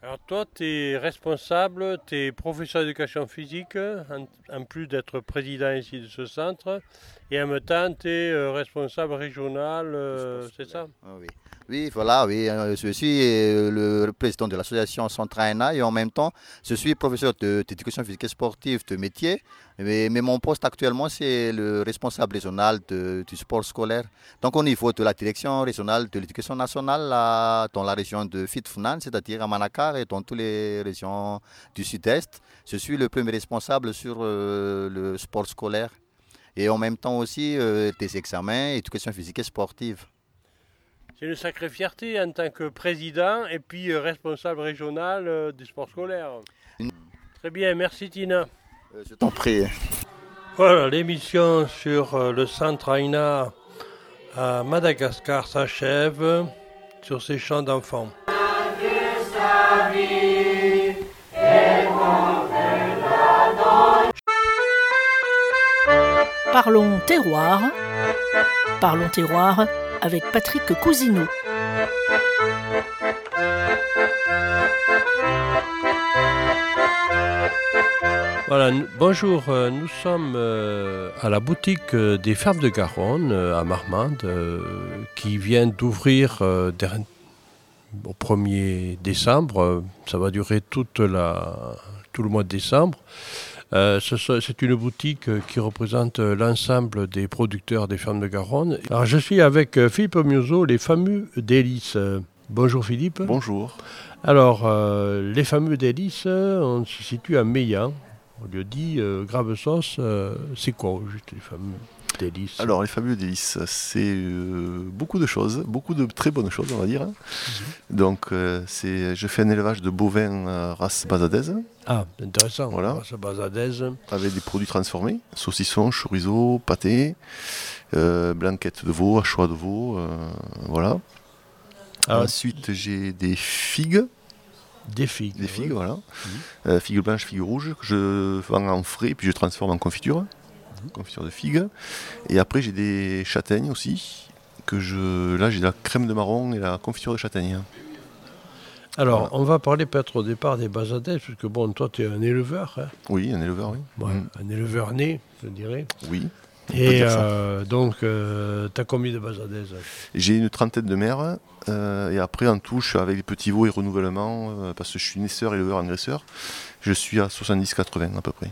[SPEAKER 1] Alors toi, tu es responsable, tu es professeur d'éducation physique, en, en plus d'être président ici de ce centre, et en même temps, tu es euh, responsable régional, euh, c'est ça?
[SPEAKER 6] Ah Oui. oui, voilà, oui. euh, Je suis le président de l'association Centraena et en même temps, je suis professeur d'éducation physique et sportive de métier. Mais, mais mon poste actuellement, c'est le responsable régional de- du sport scolaire. Donc, au niveau de la direction régionale de l'éducation nationale, là, dans la région de Fitfunan, c'est-à-dire à Et dans toutes les régions du sud-est, je suis le premier responsable sur euh, le sport scolaire. Et en même temps aussi euh, des examens, éducation physique et sportive.
[SPEAKER 1] C'est une sacrée fierté en tant que président et puis euh, responsable régional des sports scolaires. Très bien, merci Tina.
[SPEAKER 6] Je t'en prie.
[SPEAKER 1] Voilà, l'émission sur le centre Aina à Madagascar s'achève sur ces chants d'enfants.
[SPEAKER 7] Parlons terroir. Parlons terroir avec Patrick Cousineau.
[SPEAKER 1] Voilà, bonjour, euh, nous sommes euh, à la boutique euh, des Fermes de Garonne à Marmande qui vient d'ouvrir au 1er décembre. Euh, Ça va durer toute la, tout le mois de décembre. Euh, C'est une boutique euh, qui représente l'ensemble des producteurs des Fermes de Garonne. Alors je suis avec Philippe Museau, les fameux délices. Bonjour Philippe.
[SPEAKER 8] Bonjour.
[SPEAKER 1] Alors, euh, les fameux délices, on se situe à Meillan. On lui dit euh, grave sauce, c'est quoi au juste les fameux?
[SPEAKER 8] Alors, les fabuleux délices, c'est euh, beaucoup de choses, beaucoup de très bonnes choses, on va dire. hein. Donc, euh, c'est, je fais un élevage de bovins euh, race basadaise,
[SPEAKER 1] Ah, intéressant.
[SPEAKER 8] Voilà.
[SPEAKER 1] Race basadaise.
[SPEAKER 8] avec des produits transformés saucissons, chorizo, pâté, euh, blanquette de veau, hachois de veau, voilà.
[SPEAKER 1] Ah,
[SPEAKER 8] Ensuite, j'ai des figues,
[SPEAKER 1] des figues.
[SPEAKER 8] des figues,
[SPEAKER 1] oui.
[SPEAKER 8] voilà.
[SPEAKER 1] Mhm.
[SPEAKER 8] Euh, figues blanches, figues rouges, que je vends en frais, puis je transforme en confiture,
[SPEAKER 1] Mhm.
[SPEAKER 8] Confiture de figues. Et après, j'ai des châtaignes aussi, que je, là, j'ai la crème de marron et la confiture de châtaigne.
[SPEAKER 1] Alors, on va parler peut-être au départ des basadaises, puisque bon, toi, tu es un éleveur, hein.
[SPEAKER 8] Oui, un éleveur, oui. Mhm.
[SPEAKER 1] un éleveur né, je dirais.
[SPEAKER 8] Oui.
[SPEAKER 1] Et euh, donc, tu as combien de basadaises
[SPEAKER 8] J'ai une trentaine de mères, euh, et après, en suis avec les petits veaux et renouvellement, euh, parce que je suis naisseur, éleveur, engraisseur. Je suis à 70-80 à peu près.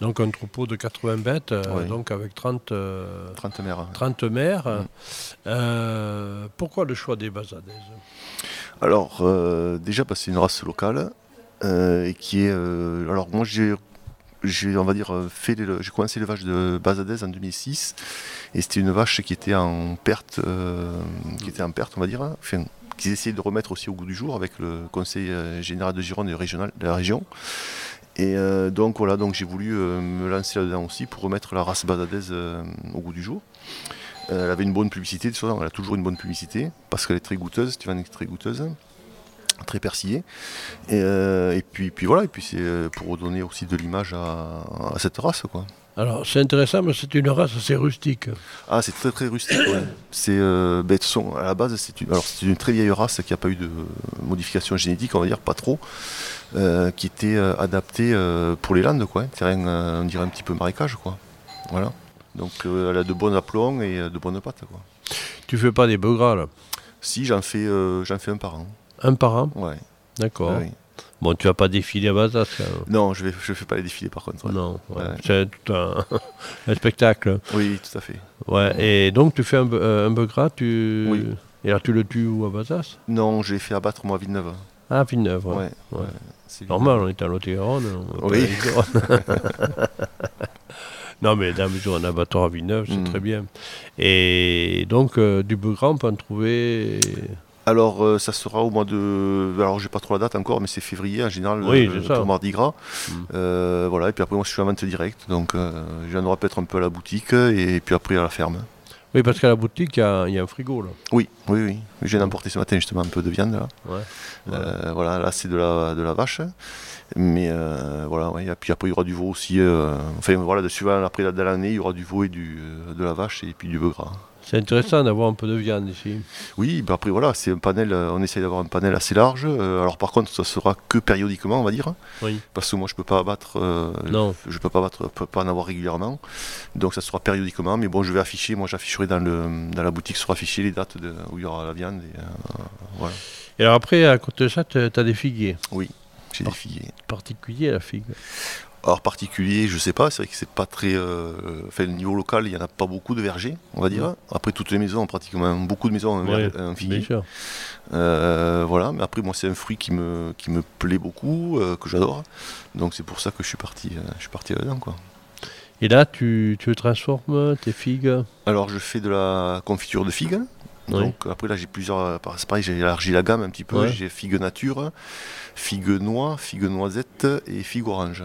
[SPEAKER 1] Donc, un troupeau de 80 bêtes, euh, donc avec 30, euh,
[SPEAKER 8] 30 mères.
[SPEAKER 1] 30 mères.
[SPEAKER 8] Mhm.
[SPEAKER 1] Euh, pourquoi le choix des basadaises
[SPEAKER 8] Alors, euh, déjà, parce que c'est une race locale, euh, et qui est. euh, alors, moi, j'ai. J'ai, on va dire, euh, fait j'ai commencé l'élevage de Bazadez en 2006 et c'était une vache qui était en perte, euh, qui était en perte, on va dire, hein. enfin, qu'ils essayaient de remettre aussi au goût du jour avec le conseil euh, général de Gironde et régional de la région. Et euh, donc voilà, donc j'ai voulu euh, me lancer là-dedans aussi pour remettre la race Bazadez euh, au goût du jour. Elle avait une bonne publicité, de toute façon, elle a toujours une bonne publicité parce qu'elle est très goûteuse, Stéphane est très goûteuse très persillée. Et, puis, voilà, et puis c'est pour donner aussi de l'image à, à cette race. Quoi.
[SPEAKER 1] Alors, c'est intéressant, mais c'est une race assez rustique.
[SPEAKER 8] Ah, c'est très très rustique. ouais. C'est, euh, ben, à la base, c'est une, alors, c'est une très vieille race qui n'a pas eu de modification génétique, on va dire, pas trop, euh, qui était euh, adaptée euh, pour les landes, quoi. hein. terrain, euh, on dirait un petit peu marécage. Quoi. Voilà. Donc euh, elle a de bons aplombs et euh, de bonnes pattes. Quoi.
[SPEAKER 1] Tu fais pas des bœufs gras, là?
[SPEAKER 8] Si, j'en fais, euh, j'en fais un par an.
[SPEAKER 1] Un par an?
[SPEAKER 8] Ouais.
[SPEAKER 1] D'accord.
[SPEAKER 8] Oui.
[SPEAKER 1] Bon, tu vas pas défiler à Bazas.
[SPEAKER 8] Non, je ne je fais pas les défilés par contre. ouais.
[SPEAKER 1] Non, ouais.
[SPEAKER 8] Ouais.
[SPEAKER 1] c'est tout un, un spectacle.
[SPEAKER 8] Oui, tout à fait.
[SPEAKER 1] Ouais. Et donc, tu fais un, euh, un bœuf gras, tu...
[SPEAKER 8] Oui.
[SPEAKER 1] Et alors, tu le tues où à Bazas?
[SPEAKER 8] Non, je l'ai fait abattre moi à Villeneuve.
[SPEAKER 1] Ah, Villeneuve, ouais.
[SPEAKER 8] Ouais,
[SPEAKER 1] Normal, on est à Lot-et-Garonne. on va pas
[SPEAKER 8] Oui.
[SPEAKER 1] non, mais dans la mesure un abattoir à Villeneuve, c'est
[SPEAKER 8] Mm.
[SPEAKER 1] très bien. Et donc, euh, du bœuf gras, on peut en trouver...
[SPEAKER 8] Alors, euh, ça sera au mois de. Alors, j'ai pas trop la date encore, mais c'est février en général,
[SPEAKER 1] Oui,
[SPEAKER 8] euh,
[SPEAKER 1] ça.
[SPEAKER 8] pour Mardi Gras. Euh, voilà, et puis après, moi, je suis en vente directe, donc euh, j'en aurai peut-être un peu à la boutique et puis après à la ferme.
[SPEAKER 1] Oui, parce qu'à la boutique, il y, a il y a un frigo, là.
[SPEAKER 8] Oui, oui, oui. Je viens d'emporter ce matin justement un peu de viande. Là.
[SPEAKER 1] Ouais.
[SPEAKER 8] Euh, voilà, là, c'est de la, de la vache. Mais voilà, ouais, et puis après, il y aura du veau aussi. enfin, voilà, de suivant après dans l'année, il y aura du veau et du, de la vache et puis du bœuf gras.
[SPEAKER 1] C'est intéressant d'avoir un peu de viande ici.
[SPEAKER 8] Oui, ben après voilà, c'est un panel, euh, on essaye d'avoir un panel assez large. euh, alors par contre, ça sera que périodiquement, on va dire,
[SPEAKER 1] Oui.
[SPEAKER 8] parce que moi je peux pas abattre, euh,
[SPEAKER 1] Non.
[SPEAKER 8] je peux pas abattre, peux pas en avoir régulièrement. Donc ça sera périodiquement, mais bon, je vais afficher, moi j'afficherai dans le dans la boutique sera affiché les dates de, où il y aura la viande. Et, euh, voilà.
[SPEAKER 1] Et alors après, à côté de ça, tu as des figuiers.
[SPEAKER 8] J'ai des figuiers.
[SPEAKER 1] Particulier, la figue.
[SPEAKER 8] Alors particulier, je sais pas, c'est vrai que c'est pas très. euh, Enfin, au niveau local, il y en a pas beaucoup de vergers, on va dire. Après, toutes les maisons, pratiquement beaucoup de maisons ont un,
[SPEAKER 1] Ouais,
[SPEAKER 8] ver- un figuier. Euh, voilà, mais après moi c'est un fruit qui me, qui me plaît beaucoup, euh, que j'adore. Donc c'est pour ça que je suis parti, euh, je suis parti là-dedans quoi.
[SPEAKER 1] Et là, tu, tu transformes tes figues?
[SPEAKER 8] Alors je fais de la confiture de figues.
[SPEAKER 1] Oui.
[SPEAKER 8] Donc après là j'ai plusieurs, euh, c'est pareil j'ai élargi la gamme un petit peu.
[SPEAKER 1] Ouais.
[SPEAKER 8] J'ai figues nature, figues noix, figues noisettes et figues orange.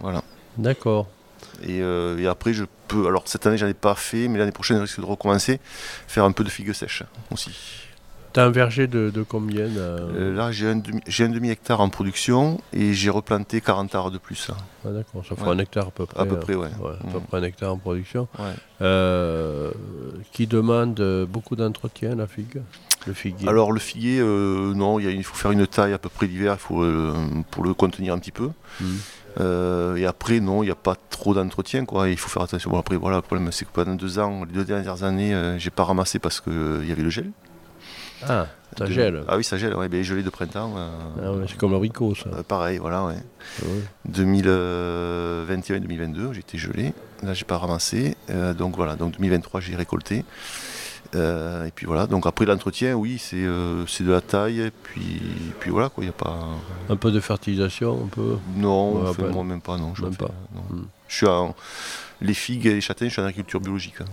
[SPEAKER 8] Voilà.
[SPEAKER 1] D'accord.
[SPEAKER 8] Et, euh, et après je peux, alors cette année j'en ai pas fait, mais l'année prochaine je risque de recommencer, faire un peu de figues sèches aussi.
[SPEAKER 1] Tu as un verger de, de combien là
[SPEAKER 8] Euh, là j'ai un demi, j'ai un demi hectare en production et j'ai replanté 40 arts de plus.
[SPEAKER 1] Ah, D'accord, ça fait
[SPEAKER 8] ouais.
[SPEAKER 1] un hectare à peu près.
[SPEAKER 8] À peu
[SPEAKER 1] hein.
[SPEAKER 8] près ouais.
[SPEAKER 1] Ouais, à peu
[SPEAKER 8] Mm.
[SPEAKER 1] près un hectare en production.
[SPEAKER 8] Ouais.
[SPEAKER 1] Euh, qui demande euh, beaucoup d'entretien, la figue Le figuier?
[SPEAKER 8] Alors le figuier, euh, non, il, faut faire une taille à peu près l'hiver, faut euh, pour le contenir un petit peu.
[SPEAKER 1] Mm.
[SPEAKER 8] Euh, et après, non, il n'y a pas trop d'entretien, quoi. Il faut faire attention. Bon, après, voilà, le problème, c'est que pendant deux ans, les deux dernières années, euh, j'ai pas ramassé parce que euh, y avait le gel.
[SPEAKER 1] Ah, ça
[SPEAKER 8] De-
[SPEAKER 1] gèle.
[SPEAKER 8] Ah oui, ça gèle. Ouais, ben, gelé de printemps. euh,
[SPEAKER 1] Ah ouais, c'est comme l'abricot, ça.
[SPEAKER 8] pareil, voilà. Ouais.
[SPEAKER 1] Ouais.
[SPEAKER 8] 2021 et 2022, j'ai été gelé. Là, j'ai pas ramassé. Donc voilà. Donc 2023, j'ai récolté. Euh, et puis voilà. Donc après l'entretien, oui, c'est euh, de la taille. Et puis, puis voilà, quoi. Il y a pas.
[SPEAKER 1] Un peu de fertilisation, un peu.
[SPEAKER 8] Non, enfin, moi même pas, non. Je
[SPEAKER 1] même
[SPEAKER 8] fais-
[SPEAKER 1] pas.
[SPEAKER 8] non.
[SPEAKER 1] Mm.
[SPEAKER 8] Je suis en, les figues et les châtaignes, je suis en agriculture biologique. hein.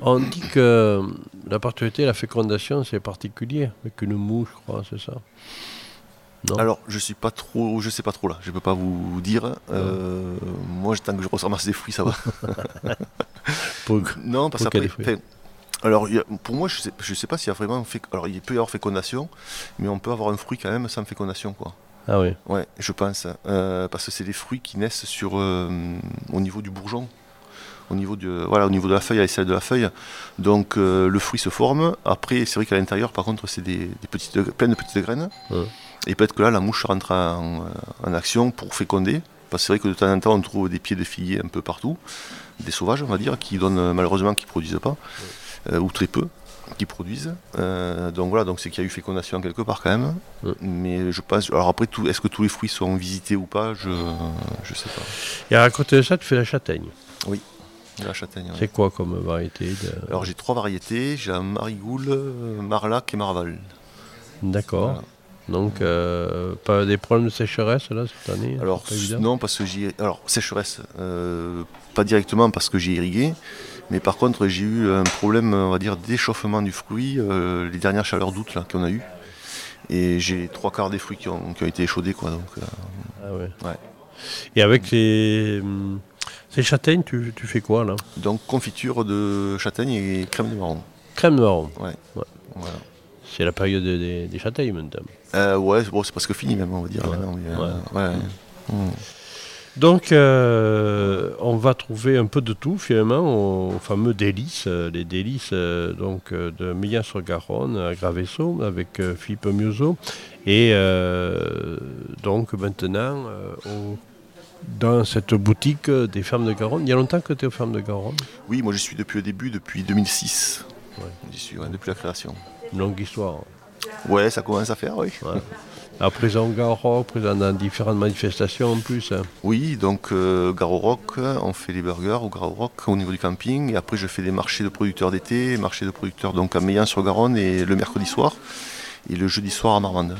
[SPEAKER 1] On dit que la particularité la fécondation, c'est particulier, avec une mouche, je crois, c'est ça? Non?
[SPEAKER 8] Alors, je suis pas trop, je sais pas trop là, je peux pas vous dire. Euh, moi, tant que je ramasse des fruits, ça va.
[SPEAKER 1] Pour-
[SPEAKER 8] non, parce qu'après, alors, pour moi, je sais, je sais pas s'il y a vraiment, alors il peut y avoir fécondation, mais on peut avoir un fruit quand même sans fécondation, quoi.
[SPEAKER 1] Ah oui.
[SPEAKER 8] Ouais, je pense, euh, parce que c'est des fruits qui naissent sur, euh, au niveau du bourgeon, au niveau de, voilà, au niveau de la feuille, à l'aisselle de la feuille. Donc euh, le fruit se forme. Après, c'est vrai qu'à l'intérieur, par contre, c'est des, des petites, plein de petites graines.
[SPEAKER 1] Ouais.
[SPEAKER 8] Et peut-être que là, la mouche rentre en, en action pour féconder. Parce que c'est vrai que de temps en temps, on trouve des pieds de figuier un peu partout, des sauvages, on va dire, qui donnent malheureusement qui produisent pas, ou très peu qui produisent. Euh, donc voilà, donc c'est qu'il y a eu fécondation quelque part quand même.
[SPEAKER 1] Ouais.
[SPEAKER 8] Mais je pense. Alors après, tout, est-ce que tous les fruits sont visités ou pas? Je je sais pas.
[SPEAKER 1] Et à côté de ça, tu fais la châtaigne.
[SPEAKER 8] La châtaigne. ouais.
[SPEAKER 1] C'est quoi comme variété de-
[SPEAKER 8] Alors j'ai trois variétés. J'ai un marigoule, euh, marlac et marval.
[SPEAKER 1] D'accord.
[SPEAKER 8] Voilà.
[SPEAKER 1] Donc, euh, pas des problèmes de sécheresse là cette année
[SPEAKER 8] Alors
[SPEAKER 1] pas évident
[SPEAKER 8] non, parce que j'ai. Alors sécheresse, euh, pas directement parce que j'ai irrigué. Mais par contre, j'ai eu un problème, on va dire, d'échauffement du fruit euh, les dernières chaleurs d'août qu'on a eu. Et j'ai les trois quarts des fruits qui ont, qui ont été échaudés quoi. Donc, euh,
[SPEAKER 1] Ah ouais.
[SPEAKER 8] Ouais.
[SPEAKER 1] Et avec ces, hum, ces châtaignes, tu, tu fais quoi là?
[SPEAKER 8] Donc confiture de châtaigne et crème de marron.
[SPEAKER 1] Crème marron.
[SPEAKER 8] Voilà.
[SPEAKER 1] C'est la période des, châtaignes maintenant.
[SPEAKER 8] Euh, ouais, bon, c'est presque fini même, on va dire.
[SPEAKER 1] Ouais.
[SPEAKER 8] maintenant, mais,
[SPEAKER 1] Ouais. Donc, euh, on va trouver un peu de tout finalement au fameux délices, euh, les délices euh, donc de Millan-sur-Garonne à Gravesso avec euh, Philippe Muso. Et donc maintenant, dans cette boutique des fermes de Garonne, il y a longtemps que tu es aux fermes de Garonne,
[SPEAKER 8] Oui, moi je suis depuis le début, depuis 2006.
[SPEAKER 1] Ouais.
[SPEAKER 8] J'y suis, ouais, depuis la création.
[SPEAKER 1] une longue histoire.
[SPEAKER 8] Ouais, ça commence à faire, oui.
[SPEAKER 1] présent, Garoc, présent dans différentes manifestations en plus. hein.
[SPEAKER 8] Oui, donc euh, Gare au Roc, on fait les burgers au Gare au Roc au niveau du camping. Et après, je fais des marchés de producteurs d'été, marchés de producteurs donc à Meillan-sur-Garonne et le mercredi soir et le jeudi soir à Marmande.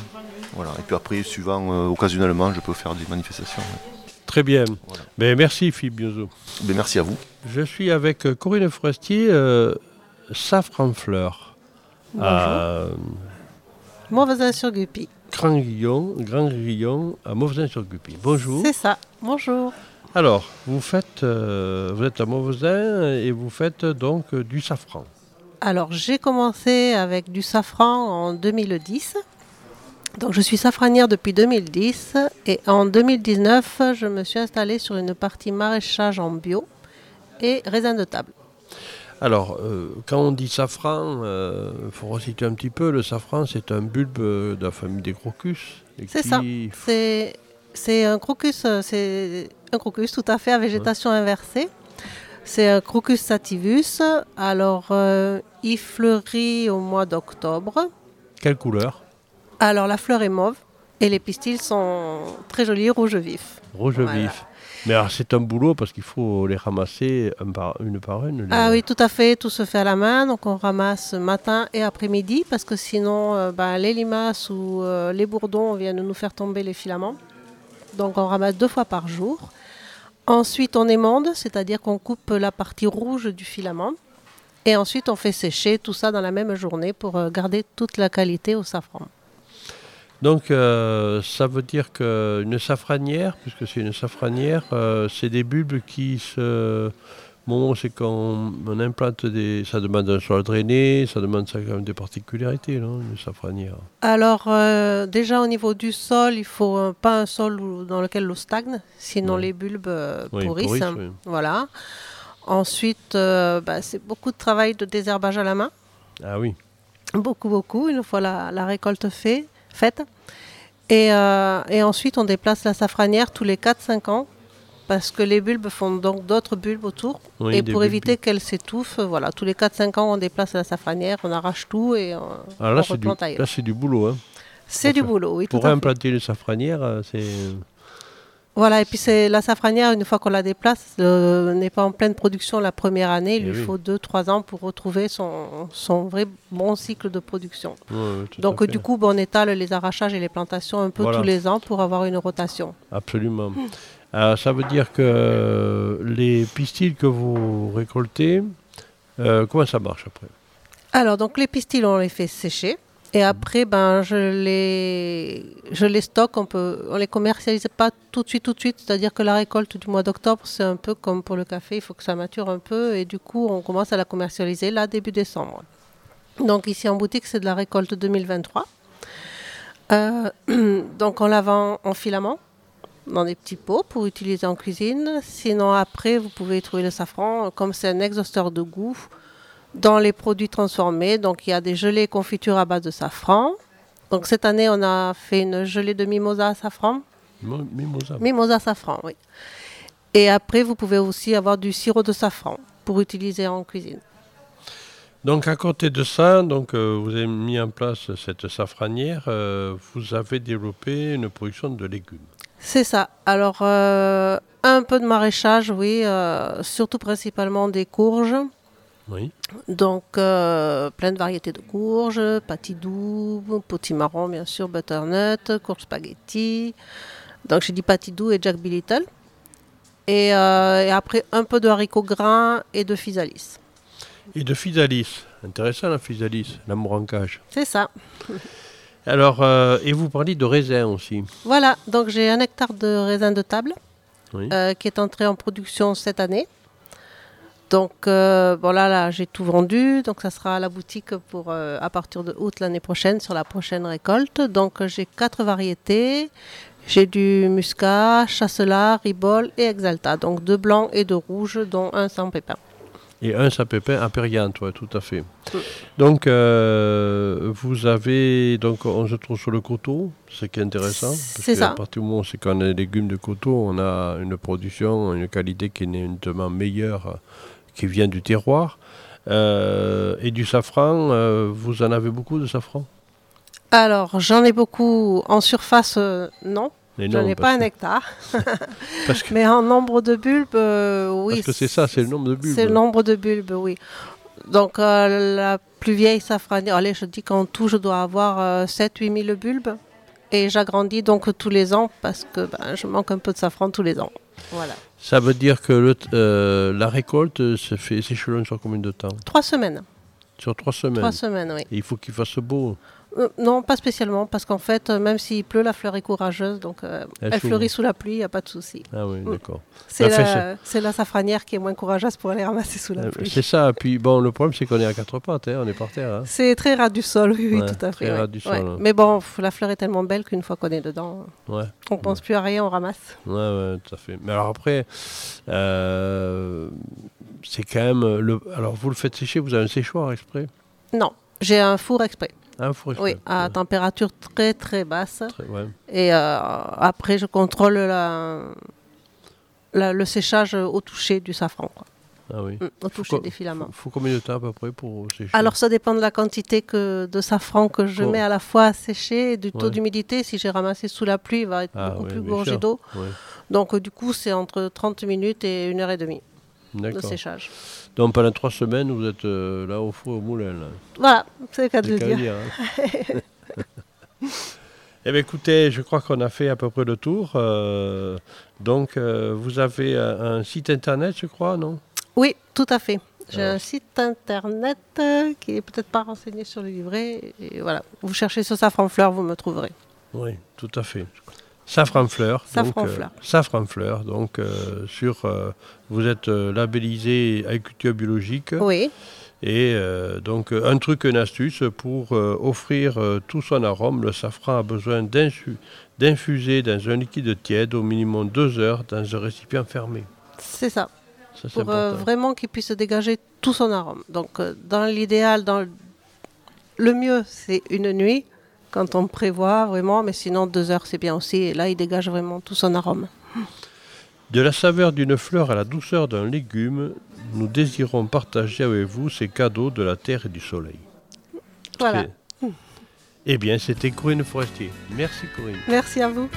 [SPEAKER 8] Voilà. Et puis après, suivant euh, occasionnellement, je peux faire des manifestations. ouais.
[SPEAKER 1] Très bien.
[SPEAKER 8] Voilà.
[SPEAKER 1] Ben, merci Philippe Muso.
[SPEAKER 8] Ben, merci à vous.
[SPEAKER 1] Je suis avec euh, Corinne Forestier, euh, Safran Fleur, à
[SPEAKER 9] Mauvesin sur Guppy.
[SPEAKER 1] Grand Guillon, Grand Guillon, à Mauvesin-sur-Guppy. Bonjour.
[SPEAKER 9] C'est ça. Bonjour.
[SPEAKER 1] Alors, vous faites, euh, vous êtes à Mauvesin et vous faites donc euh, du safran.
[SPEAKER 9] Alors, j'ai commencé avec du safran en 2010. Donc, je suis safranière depuis 2010. Et en 2019, je me suis installée sur une partie maraîchage en bio et raisin de table.
[SPEAKER 1] Alors, euh, quand on dit safran, il faut resituer un petit peu. Le safran, c'est un bulbe euh, de la famille des crocus.
[SPEAKER 9] C'est
[SPEAKER 1] qui-
[SPEAKER 9] ça. C'est, c'est un crocus, euh, c'est un crocus tout à fait à végétation inversée. C'est un crocus sativus. Alors, euh, il fleurit au mois d'octobre.
[SPEAKER 1] Quelle couleur?
[SPEAKER 9] Alors, la fleur est mauve et les pistils sont très jolis, rouge vif.
[SPEAKER 1] Rouge
[SPEAKER 9] Voilà.
[SPEAKER 1] vif. Mais c'est un boulot parce qu'il faut les ramasser un par, une par une.
[SPEAKER 9] Ah oui, tout à fait, tout se fait à la main. Donc, on ramasse matin et après-midi parce que sinon, euh, ben, les limaces ou euh, les bourdons viennent nous faire tomber les filaments. Donc, on ramasse deux fois par jour. Ensuite, on émonde, c'est-à-dire qu'on coupe la partie rouge du filament. Et ensuite, on fait sécher tout ça dans la même journée pour euh, garder toute la qualité au safran.
[SPEAKER 1] Donc, euh, ça veut dire qu'une safranière, puisque c'est une safranière, euh, c'est des bulbes qui se. Bon, c'est quand on implante des. Ça demande un sol drainé, ça demande ça quand même des particularités, non, une safranière?
[SPEAKER 9] Alors, euh, déjà au niveau du sol, il faut pas un sol où- dans lequel l'eau stagne, sinon les bulbes
[SPEAKER 1] Oui,
[SPEAKER 9] pourrissent.
[SPEAKER 1] pourrissent, oui.
[SPEAKER 9] Voilà. Ensuite, bah, c'est beaucoup de travail de désherbage à la main.
[SPEAKER 1] Ah oui.
[SPEAKER 9] Beaucoup, beaucoup, une fois la, la récolte fait, faite. Et, euh, et ensuite, on déplace la safranière tous les 4-5 ans parce que les bulbes font donc d'autres bulbes autour.
[SPEAKER 1] Oui,
[SPEAKER 9] et pour
[SPEAKER 1] bulbes.
[SPEAKER 9] éviter qu'elles s'étouffent, voilà, tous les 4-5 ans, on déplace la safranière, on arrache tout et euh,
[SPEAKER 1] Alors Ah, là,
[SPEAKER 9] on
[SPEAKER 1] du,
[SPEAKER 9] replante ailleurs.
[SPEAKER 1] là, c'est du boulot. Hein.
[SPEAKER 9] C'est du boulot, oui,
[SPEAKER 1] Pour implanter une safranière, euh, c'est.
[SPEAKER 9] Voilà, et puis c'est la safranière, une fois qu'on la déplace, euh, n'est pas en pleine production la première année. Il
[SPEAKER 1] Eh
[SPEAKER 9] lui
[SPEAKER 1] oui.
[SPEAKER 9] faut 2-3 ans pour retrouver son, son vrai bon cycle de production.
[SPEAKER 1] Ouais,
[SPEAKER 9] Donc du coup, ben, on étale les arrachages et les plantations un peu
[SPEAKER 1] Voilà.
[SPEAKER 9] tous les ans pour avoir une rotation.
[SPEAKER 1] Absolument. Alors, ça veut dire que les pistils que vous récoltez, euh, comment ça marche après?
[SPEAKER 9] Alors, donc les pistils, on les fait sécher. Et après, ben, je les, stocke. On peut, on les commercialise pas tout de suite, tout de suite. C'est-à-dire que la récolte du mois d'octobre, c'est un peu comme pour le café. Il faut que ça mature un peu. Et du coup, on commence à la commercialiser là, début décembre. Donc ici en boutique, c'est de la récolte 2023. Euh, donc on la vend en filament dans des petits pots pour utiliser en cuisine. Sinon après, vous pouvez trouver le safran comme c'est un exhausteur de goût dans les produits transformés. Donc il y a des gelées confitures à base de safran. Donc cette année, on a fait une gelée de mimosa à safran.
[SPEAKER 1] Mo- Mimosa.
[SPEAKER 9] Mimosa safran, oui. Et après, vous pouvez aussi avoir du sirop de safran pour utiliser en cuisine.
[SPEAKER 1] Donc à côté de ça, donc, euh, vous avez mis en place cette safranière, euh, vous avez développé une production de légumes.
[SPEAKER 9] C'est ça. Alors, euh, un peu de maraîchage, oui, surtout principalement des courges.
[SPEAKER 1] Oui.
[SPEAKER 9] Donc, euh, plein de variétés de courges, patidou, potimarron, bien sûr, butternut, courge spaghetti. Donc, j'ai dit patidou et Jack B. Little. Et, euh, et après, un peu de haricots gras et de physalis.
[SPEAKER 1] Et de physalis. Intéressant la physalis, l'amour en cage.
[SPEAKER 9] C'est ça.
[SPEAKER 1] Alors, euh, et vous parliez de raisin aussi.
[SPEAKER 9] Voilà, donc j'ai un hectare de raisin de table
[SPEAKER 1] Oui.
[SPEAKER 9] euh, qui est entré en production cette année. Donc euh, bon là, là j'ai tout vendu, donc ça sera à la boutique pour euh, à partir de août l'année prochaine sur la prochaine récolte. Donc j'ai quatre variétés. J'ai du muscat, chasselas, ribol et exalta. Donc deux blancs et deux rouges, dont un sans pépin.
[SPEAKER 1] Et un sapépin à Périante, ouais, tout à fait. Donc, euh, vous avez, donc, on se trouve sur le coteau, ce qui est intéressant.
[SPEAKER 9] C'est ça.
[SPEAKER 1] À partir du moment où c'est qu'on a des légumes de coteau, on a une production, une qualité qui est nettement meilleure, qui vient du terroir. Euh, et du safran, euh, vous en avez beaucoup de safran?
[SPEAKER 9] Alors j'en ai beaucoup en surface, euh, non. J'en
[SPEAKER 1] non,
[SPEAKER 9] ai pas un hectare.
[SPEAKER 1] Parce que-
[SPEAKER 9] Mais en nombre de bulbes, oui.
[SPEAKER 1] Parce que c'est ça, c'est le nombre de bulbes.
[SPEAKER 9] C'est le nombre de bulbes, oui. Donc la plus vieille safranière, allez, je dis qu'en tout, je dois avoir 7-8 000 bulbes. Et j'agrandis donc tous les ans parce que ben, je manque un peu de safran tous les ans. Voilà.
[SPEAKER 1] Ça veut dire que le euh, la récolte se fait s'échelonne sur combien de temps?
[SPEAKER 9] Trois semaines.
[SPEAKER 1] Sur trois semaines.
[SPEAKER 9] Trois semaines, oui.
[SPEAKER 1] Et il faut qu'il fasse beau.
[SPEAKER 9] Euh, non, pas spécialement, parce qu'en fait, euh, même s'il pleut, la fleur est courageuse, donc euh,
[SPEAKER 1] Elle
[SPEAKER 9] fleurit sous la pluie, il n'y a pas de souci.
[SPEAKER 1] Ah oui,
[SPEAKER 9] Mm.
[SPEAKER 1] d'accord.
[SPEAKER 9] C'est la, c'est la safranière qui est moins courageuse pour aller ramasser sous la pluie.
[SPEAKER 1] C'est ça. Puis bon, le problème, c'est qu'on est à quatre pattes, hein, on est par terre. hein.
[SPEAKER 9] C'est très ras du sol, oui, oui, tout à
[SPEAKER 1] très
[SPEAKER 9] fait.
[SPEAKER 1] ras
[SPEAKER 9] ouais.
[SPEAKER 1] du
[SPEAKER 9] Ouais.
[SPEAKER 1] sol, hein.
[SPEAKER 9] Mais bon, la fleur est tellement belle qu'une fois qu'on est dedans, on pense plus à rien, on ramasse.
[SPEAKER 1] Ouais, ouais, tout à fait. Mais alors après, euh, c'est quand même. Le... Alors vous le faites sécher, vous avez un séchoir exprès?
[SPEAKER 9] Non, j'ai un four exprès.
[SPEAKER 1] Exprès
[SPEAKER 9] Oui, à température très très basse.
[SPEAKER 1] Très- ouais.
[SPEAKER 9] Et euh, après, je contrôle la, la- le séchage au toucher du safran. quoi.
[SPEAKER 1] Ah oui.
[SPEAKER 9] Mm, au toucher des filaments.
[SPEAKER 1] Faut, faut combien de temps à peu près pour sécher?
[SPEAKER 9] Alors, ça dépend de la quantité que, de safran que je
[SPEAKER 1] Oh.
[SPEAKER 9] mets à la fois à sécher et du taux
[SPEAKER 1] Ouais.
[SPEAKER 9] d'humidité. Si j'ai ramassé sous la pluie, il va être
[SPEAKER 1] Ah
[SPEAKER 9] beaucoup plus gorgé d'eau.
[SPEAKER 1] Ouais.
[SPEAKER 9] Donc, euh, du coup, c'est entre 30 minutes et une heure et demie de séchage.
[SPEAKER 1] Donc pendant trois semaines, vous êtes euh, là au four au moulin. Là.
[SPEAKER 9] Voilà, c'est le cas de le dire.
[SPEAKER 1] dire, hein. Eh bien, écoutez, je crois qu'on a fait à peu près le tour. euh, donc, euh, vous avez un, un site internet, je crois, non?
[SPEAKER 9] Oui, tout à fait. J'ai
[SPEAKER 1] Alors.
[SPEAKER 9] un site internet qui est peut-être pas renseigné sur le livret. Et voilà, vous cherchez sur Safran Fleur, vous me trouverez.
[SPEAKER 1] Oui, tout à fait. Safran Fleur.
[SPEAKER 9] Safran
[SPEAKER 1] donc, euh. Donc, euh, sur, euh, vous êtes euh, labellisé agriculture biologique.
[SPEAKER 9] Oui.
[SPEAKER 1] Et donc, un truc, une astuce pour offrir tout son arôme. Le safran a besoin d'infuser dans un liquide tiède au minimum deux heures dans un récipient fermé.
[SPEAKER 9] C'est ça.
[SPEAKER 1] Ça,
[SPEAKER 9] Pour vraiment qu'il puisse dégager tout son arôme. Donc, dans l'idéal, dans le mieux, c'est une nuit, quand on prévoit vraiment, mais sinon, deux heures, c'est bien aussi. Et là, il dégage vraiment tout son arôme.
[SPEAKER 1] De la saveur d'une fleur à la douceur d'un légume, nous désirons partager avec vous ces cadeaux de la terre et du soleil.
[SPEAKER 9] Voilà.
[SPEAKER 1] Eh bien, c'était Corinne Forestier. Merci Corinne.
[SPEAKER 9] Merci à vous.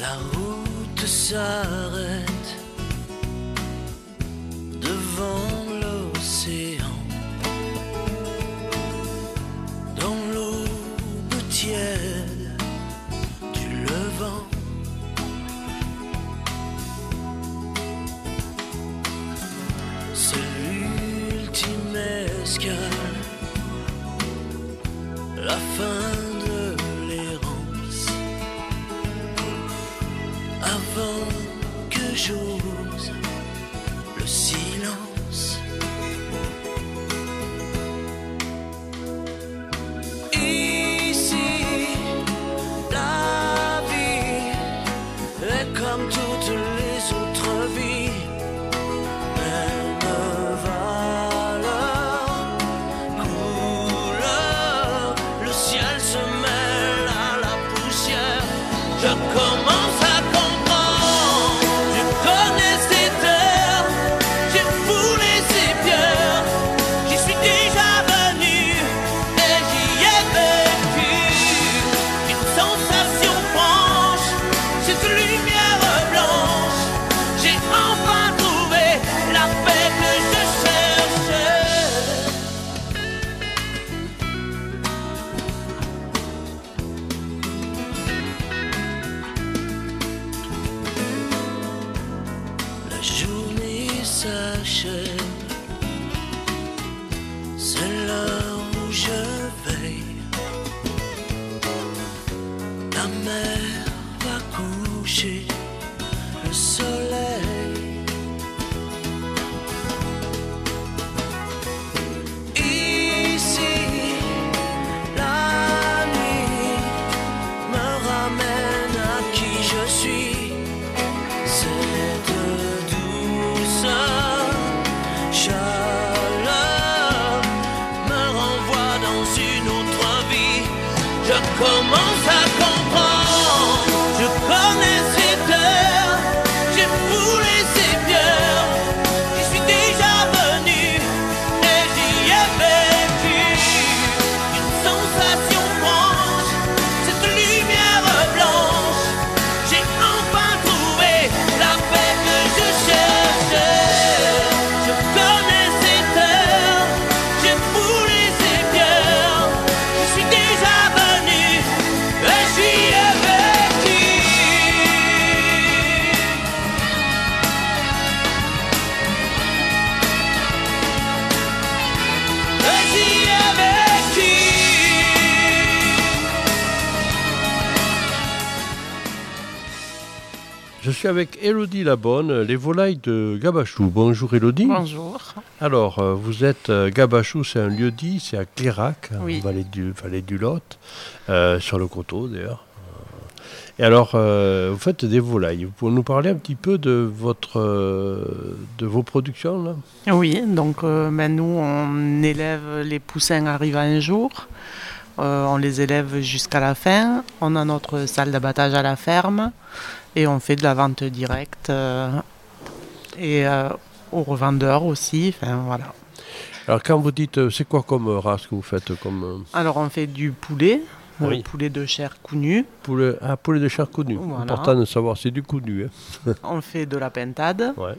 [SPEAKER 10] La route s'arrête
[SPEAKER 1] avec Elodie Labonne, les volailles de Gabachou. Bonjour Elodie.
[SPEAKER 11] Bonjour.
[SPEAKER 1] Alors, euh, vous êtes euh, Gabachou, c'est un lieu dit, c'est à Clérac, en
[SPEAKER 11] Oui.
[SPEAKER 1] vallée du, vallée du Lot, euh, sur le coteau d'ailleurs. Et alors, euh, vous faites des volailles. Vous pouvez nous parler un petit peu de, votre, euh, de vos productions là?
[SPEAKER 11] Oui, donc euh, ben, nous, on élève les poussins arrivant un jour. On les élève jusqu'à la fin. On a notre salle d'abattage à la ferme et on fait de la vente directe euh, et euh, aux revendeurs aussi. Enfin, voilà.
[SPEAKER 1] Alors, quand vous dites, euh, c'est quoi comme race que vous faites comme
[SPEAKER 11] Alors on fait du poulet, euh,
[SPEAKER 1] Oui.
[SPEAKER 11] poulet de chair counue.
[SPEAKER 1] poulet, ah, poulet de chair connu
[SPEAKER 11] Voilà.
[SPEAKER 1] Important de savoir, c'est du connu. Hein.
[SPEAKER 11] On fait de la pintade.
[SPEAKER 1] Ouais.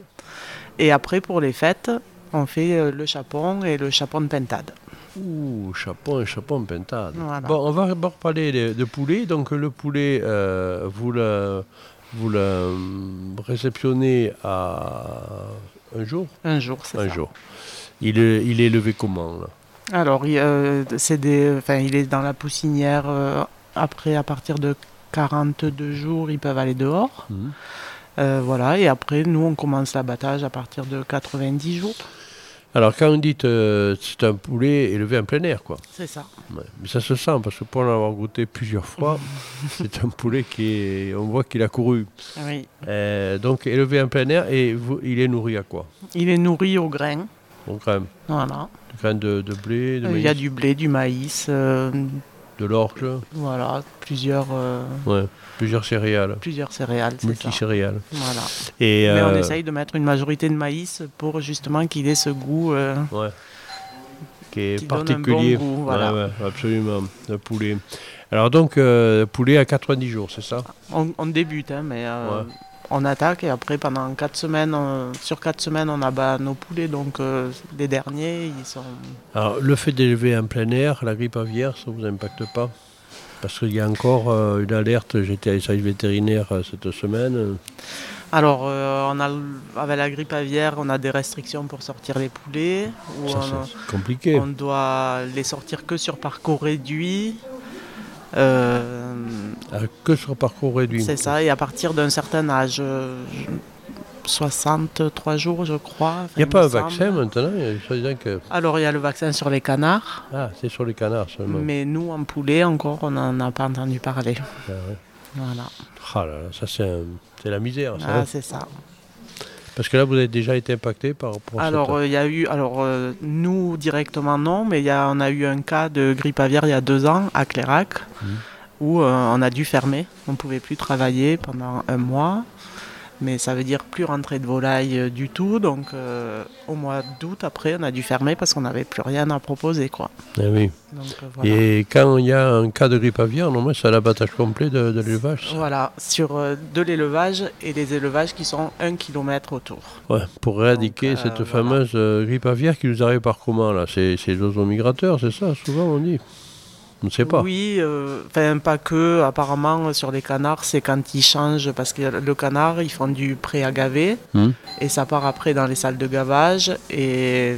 [SPEAKER 11] Et après, pour les fêtes, on fait euh, le chapon et le chapon de pintade.
[SPEAKER 1] Ouh, chapon et chapon pintade.
[SPEAKER 11] Voilà.
[SPEAKER 1] Bon, on va d'abord parler de, de poulet. Donc, le poulet, euh, vous le, vous le euh, réceptionnez à un jour?
[SPEAKER 11] Un jour, c'est
[SPEAKER 1] Un
[SPEAKER 11] ça.
[SPEAKER 1] jour. Il est, il est élevé comment là?
[SPEAKER 11] Alors, il, euh, c'est des, enfin, il est dans la poussinière. euh, après, à partir de 42 jours, ils peuvent aller dehors. Euh, voilà, et après, nous, on commence l'abattage à partir de 90 jours.
[SPEAKER 1] Alors, quand on dit euh, c'est un poulet élevé en plein air, quoi.
[SPEAKER 11] C'est ça.
[SPEAKER 1] Ouais. Mais ça se sent, parce que pour en avoir goûté plusieurs fois, c'est un poulet qui est. On voit qu'il a couru.
[SPEAKER 11] Oui.
[SPEAKER 1] Euh, donc, élevé en plein air, et vous- il est nourri à quoi?
[SPEAKER 11] Il est nourri au grain.
[SPEAKER 1] Au grain.
[SPEAKER 11] Voilà.
[SPEAKER 1] Du grain de, de blé, de
[SPEAKER 11] Il y a du blé, du maïs, euh,
[SPEAKER 1] de l'orge.
[SPEAKER 11] voilà, plusieurs, euh,
[SPEAKER 1] Ouais, plusieurs céréales.
[SPEAKER 11] plusieurs céréales. c'est.
[SPEAKER 1] Multicéréales.
[SPEAKER 11] Voilà.
[SPEAKER 1] Et,
[SPEAKER 11] Mais on
[SPEAKER 1] euh,
[SPEAKER 11] essaye de mettre une majorité de maïs pour justement qu'il ait ce goût. euh,
[SPEAKER 1] Ouais. Qui est
[SPEAKER 11] Qui donne un bon
[SPEAKER 1] particulier.
[SPEAKER 11] goût, voilà.
[SPEAKER 1] Ouais, absolument. Le poulet. Alors donc, euh, poulet à 90 jours, c'est ça?
[SPEAKER 11] On, on débute, hein, mais. On attaque et après pendant 4 semaines, on- sur 4 semaines, on abat nos poulets. Donc euh, les derniers, ils sont.
[SPEAKER 1] Alors, le fait d'élever en plein air, la grippe aviaire, ça ne vous impacte pas? Parce qu'il y a encore euh, une alerte, j'étais à les services vétérinaires euh, cette semaine.
[SPEAKER 11] Alors, euh, on a, avec la grippe aviaire, on a des restrictions pour sortir les poulets. ou
[SPEAKER 1] Ça,
[SPEAKER 11] on,
[SPEAKER 1] compliqué.
[SPEAKER 11] On doit les sortir que sur parcours réduit. Euh,
[SPEAKER 1] Ah, que sur parcours réduit.
[SPEAKER 11] c'est ça, et à partir d'un certain âge, euh, 63 jours, je crois.
[SPEAKER 1] Il n'y a pas un
[SPEAKER 11] semble.
[SPEAKER 1] vaccin maintenant il y a- soi-disant que...
[SPEAKER 11] Alors, il y a le vaccin sur les canards,
[SPEAKER 1] Ah, c'est sur les canards seulement.
[SPEAKER 11] mais nous, en poulet, encore, on n'en a pas entendu parler.
[SPEAKER 1] Ah, ouais.
[SPEAKER 11] Voilà.
[SPEAKER 1] Ah là là, ça c'est la misère. Ça,
[SPEAKER 11] Ah,
[SPEAKER 1] hein.
[SPEAKER 11] c'est ça.
[SPEAKER 1] Parce que là, vous avez déjà été impacté par rapport
[SPEAKER 11] Alors,
[SPEAKER 1] cette-
[SPEAKER 11] euh, il y a eu, alors euh, nous directement non, mais il y a, on a eu un cas de grippe aviaire il y a deux ans à Clérac,
[SPEAKER 1] Mhm.
[SPEAKER 11] où euh, on a dû fermer. On ne pouvait plus travailler pendant un mois, mais ça veut dire plus rentrer de volaille euh, du tout. Donc, euh, au mois d'août, après, on a dû fermer parce qu'on n'avait plus rien à proposer. Quoi.
[SPEAKER 1] Ah oui.
[SPEAKER 11] Donc, euh, voilà.
[SPEAKER 1] Et quand il y a un cas de grippe aviaire, normalement, c'est l'abattage complet de, de l'élevage.
[SPEAKER 11] Voilà, sur euh, de l'élevage et des élevages qui sont un kilomètre autour.
[SPEAKER 1] Ouais, pour éradiquer cette fameuse grippe aviaire qui nous arrive par comment là? C'est c'est les oiseaux migrateurs, c'est ça? Souvent on dit. On ne sait pas.
[SPEAKER 11] Oui, euh, enfin pas que. Apparemment, sur les canards, c'est quand ils changent, parce que le canard, ils font du pré à gaver,
[SPEAKER 1] Hmm.
[SPEAKER 11] et ça part après dans les salles de gavage, et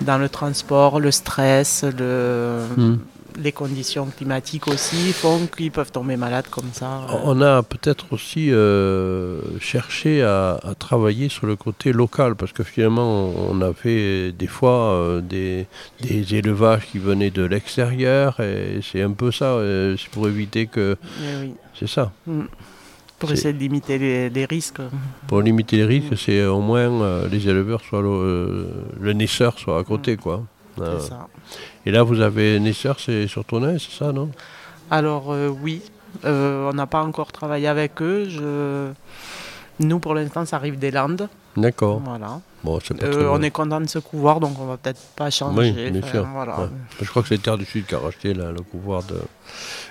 [SPEAKER 11] dans le transport, le stress, le,
[SPEAKER 1] Hmm.
[SPEAKER 11] Les conditions climatiques aussi font qu'ils peuvent tomber malades comme ça.
[SPEAKER 1] On a peut-être aussi euh, cherché à, à travailler sur le côté local, parce que finalement, on a fait des fois euh, des, des élevages qui venaient de l'extérieur, et c'est un peu ça, euh, c'est pour éviter que...
[SPEAKER 11] Eh oui.
[SPEAKER 1] C'est ça.
[SPEAKER 11] Hmm. Pour essayer de limiter les, les risques.
[SPEAKER 1] Pour limiter les risques, c'est au moins euh, les éleveurs soient le, le naisseur soit à côté, quoi. Ah.
[SPEAKER 11] Ça.
[SPEAKER 1] Et là, vous avez naisseur, c'est sur Tonnet, c'est ça, non?
[SPEAKER 11] Alors euh, oui, Euh, on n'a pas encore travaillé avec eux. Je... Nous, pour l'instant, ça arrive des Landes.
[SPEAKER 1] D'accord.
[SPEAKER 11] Voilà.
[SPEAKER 1] Bon,
[SPEAKER 11] Euh, on est content de ce couvoir, donc on va peut-être pas changer.
[SPEAKER 1] Oui, bien sûr.
[SPEAKER 11] voilà.
[SPEAKER 1] ouais. Je crois que c'est Terre du Sud qui a racheté là, le couvoir de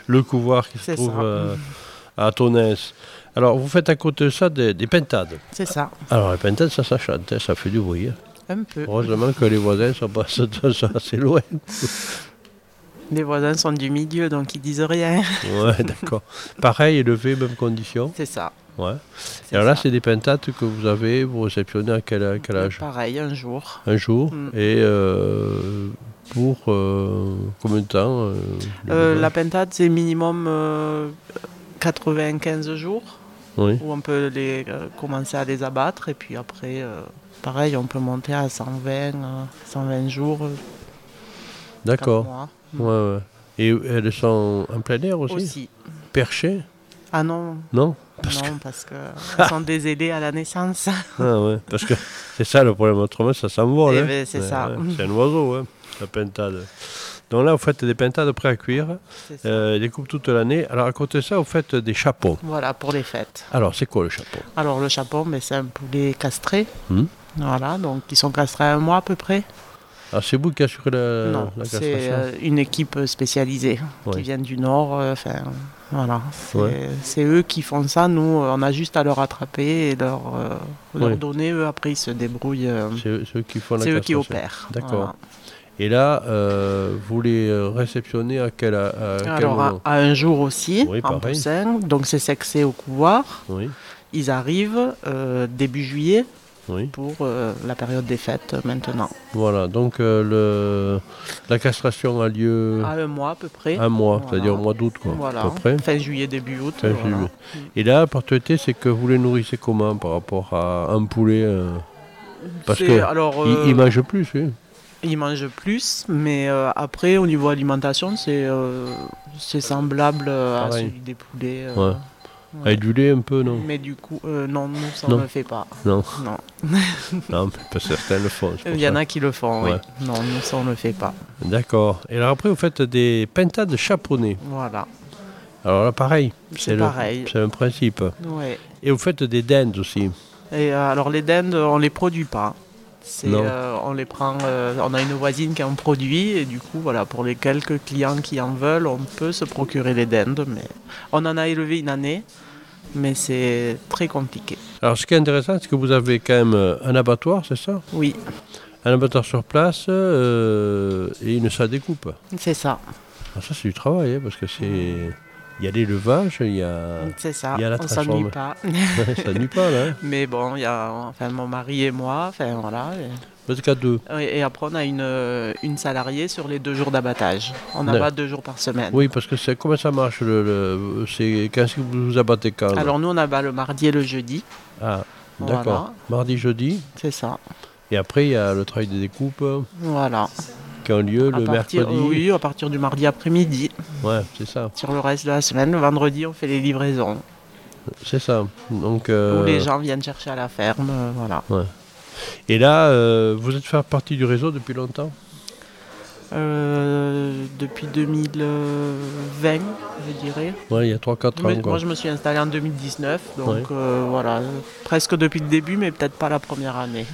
[SPEAKER 1] le couvoir qui se trouve euh, à Tonès. Alors, vous faites à côté de ça des, des pentades.
[SPEAKER 11] C'est ça.
[SPEAKER 1] Alors, les pentades, ça, ça chante, hein, ça fait du bruit. hein.
[SPEAKER 11] Un peu.
[SPEAKER 1] Heureusement que les voisins sont pas assez loin.
[SPEAKER 11] Les voisins sont du milieu, donc ils disent rien.
[SPEAKER 1] Ouais, d'accord. Pareil, élevé, même condition.
[SPEAKER 11] C'est ça.
[SPEAKER 1] Ouais. Et alors là, c'est des pentades que vous avez, vous réceptionnez à quel, à quel âge?
[SPEAKER 11] Pareil, un jour.
[SPEAKER 1] Un jour.
[SPEAKER 11] Mm.
[SPEAKER 1] Et euh, pour euh, combien de temps euh,
[SPEAKER 11] la pentade, c'est minimum euh, 95 jours,
[SPEAKER 1] Oui.
[SPEAKER 11] où on peut les, commencer à les abattre, et puis après, pareil, on peut monter à 120, euh, 120 jours. euh,
[SPEAKER 1] D'accord. Ouais, ouais. Et elles sont en plein air aussi
[SPEAKER 11] Aussi.
[SPEAKER 1] Perchées
[SPEAKER 11] Ah non,
[SPEAKER 1] Non
[SPEAKER 11] non, parce qu'elles sont désaidées à la naissance.
[SPEAKER 1] Ah ouais, parce que c'est ça le problème. Autrement, ça s'envole.
[SPEAKER 11] Eh
[SPEAKER 1] hein.
[SPEAKER 11] ben, c'est ça.
[SPEAKER 1] C'est un oiseau, hein, la pentade. Donc là, vous faites des pentades prêts à cuire,
[SPEAKER 11] C'est ça.
[SPEAKER 1] euh, des coupes toute l'année. Alors à côté de ça, vous faites des chapeaux.
[SPEAKER 11] Voilà, pour les fêtes.
[SPEAKER 1] Alors, c'est quoi le chapeau?
[SPEAKER 11] Alors le chapon, ben, c'est un poulet castré.
[SPEAKER 1] Hmm.
[SPEAKER 11] Voilà, donc ils sont castrés à un mois à peu près.
[SPEAKER 1] Alors c'est vous qui assurez la,
[SPEAKER 11] non,
[SPEAKER 1] la
[SPEAKER 11] c'est
[SPEAKER 1] castration
[SPEAKER 11] euh, une équipe spécialisée
[SPEAKER 1] Ouais.
[SPEAKER 11] qui vient du nord. euh, Enfin, voilà, c'est
[SPEAKER 1] Ouais.
[SPEAKER 11] c'est eux qui font ça. Nous, euh, on a juste à leur attraper et leur, euh, leur
[SPEAKER 1] Ouais.
[SPEAKER 11] donner. Eux, après, ils se débrouillent.
[SPEAKER 1] C'est eux, c'est eux qui font la
[SPEAKER 11] c'est eux qui opèrent.
[SPEAKER 1] D'accord.
[SPEAKER 11] voilà.
[SPEAKER 1] Et là, vous les réceptionnez à quel, à,
[SPEAKER 11] Alors, à,
[SPEAKER 1] moment
[SPEAKER 11] à un jour aussi,
[SPEAKER 1] Oui,
[SPEAKER 11] en poussin. Donc, c'est sexé au couvoir.
[SPEAKER 1] Oui,
[SPEAKER 11] Ils arrivent début juillet
[SPEAKER 1] oui.
[SPEAKER 11] pour euh, la période des fêtes euh, maintenant.
[SPEAKER 1] Voilà, donc euh, le, la castration a lieu
[SPEAKER 11] À un mois à peu près.
[SPEAKER 1] un mois,
[SPEAKER 11] Voilà.
[SPEAKER 1] c'est-à-dire au mois d'août, quoi,
[SPEAKER 11] Voilà.
[SPEAKER 1] à peu près.
[SPEAKER 11] Fin juillet, début août.
[SPEAKER 1] Fin
[SPEAKER 11] voilà.
[SPEAKER 1] juillet. Et là, la particularité, c'est que vous les nourrissez comment par rapport à un poulet Parce que
[SPEAKER 11] alors,
[SPEAKER 1] il- il mange plus, oui.
[SPEAKER 11] Ils mangent plus, mais euh, après, au niveau alimentation, c'est euh, semblable euh, à celui des poulets.
[SPEAKER 1] Ouais.
[SPEAKER 11] Ouais.
[SPEAKER 1] Avec du lait un peu, non
[SPEAKER 11] Mais du coup, euh, non, nous, ça, ne le fait pas.
[SPEAKER 1] Non.
[SPEAKER 11] Non.
[SPEAKER 1] Non, mais pas certains le font.
[SPEAKER 11] Il y en a qui le font, oui. Non, nous, ça, on ne le fait pas.
[SPEAKER 1] D'accord. Et alors après, vous faites des pentades chaponnées.
[SPEAKER 11] Voilà.
[SPEAKER 1] Alors là, pareil.
[SPEAKER 11] C'est pareil.
[SPEAKER 1] C'est un principe.
[SPEAKER 11] Ouais.
[SPEAKER 1] Et vous faites des dindes aussi.
[SPEAKER 11] Et euh, alors, les dindes, on les produit pas. Euh, on les prend, euh, on a une voisine qui en produit et du coup voilà pour les quelques clients qui en veulent on peut se procurer les dindes mais on en a élevé une année mais c'est très compliqué.
[SPEAKER 1] Alors ce qui est intéressant, c'est que vous avez quand même euh, un abattoir, c'est ça?
[SPEAKER 11] Oui.
[SPEAKER 1] Un abattoir sur place euh, et une salle découpe.
[SPEAKER 11] C'est ça.
[SPEAKER 1] Alors ça, c'est du travail, hein, parce que c'est il y a l'élevage, il y a,
[SPEAKER 11] C'est ça,
[SPEAKER 1] il y a la
[SPEAKER 11] on s'ennuie pas.
[SPEAKER 1] ça nuit pas, là. hein.
[SPEAKER 11] Mais bon, il y a enfin, mon mari et moi, enfin voilà.
[SPEAKER 1] deux.
[SPEAKER 11] Et, et après, on a une, euh, une salariée sur les deux jours d'abattage. On abat deux jours par semaine.
[SPEAKER 1] Oui, parce que c'est comment ça marche le, le- c'est quand est-ce que vous vous abattez quand
[SPEAKER 11] Alors nous, on abat le mardi et le jeudi.
[SPEAKER 1] Ah, d'accord.
[SPEAKER 11] Voilà.
[SPEAKER 1] Mardi, jeudi.
[SPEAKER 11] C'est ça.
[SPEAKER 1] Et après, il y a le travail des découpes
[SPEAKER 11] Voilà.
[SPEAKER 1] Qui a lieu
[SPEAKER 11] À
[SPEAKER 1] le
[SPEAKER 11] partir,
[SPEAKER 1] mercredi.
[SPEAKER 11] Oui, à partir du mardi après-midi.
[SPEAKER 1] Ouais, c'est ça.
[SPEAKER 11] Sur le reste de la semaine, le vendredi, on fait les livraisons.
[SPEAKER 1] C'est ça. Donc, euh,
[SPEAKER 11] Où les gens viennent chercher à la ferme. euh, voilà.
[SPEAKER 1] ouais. Et là, euh, vous êtes fait partie du réseau depuis longtemps?
[SPEAKER 11] Euh, depuis 2020, je dirais.
[SPEAKER 1] Ouais, il y a 3-4
[SPEAKER 11] Mais
[SPEAKER 1] ans. quoi.
[SPEAKER 11] moi, je me suis installé en 2019, donc
[SPEAKER 1] Ouais.
[SPEAKER 11] euh, voilà, presque depuis le début, mais peut-être pas la première année.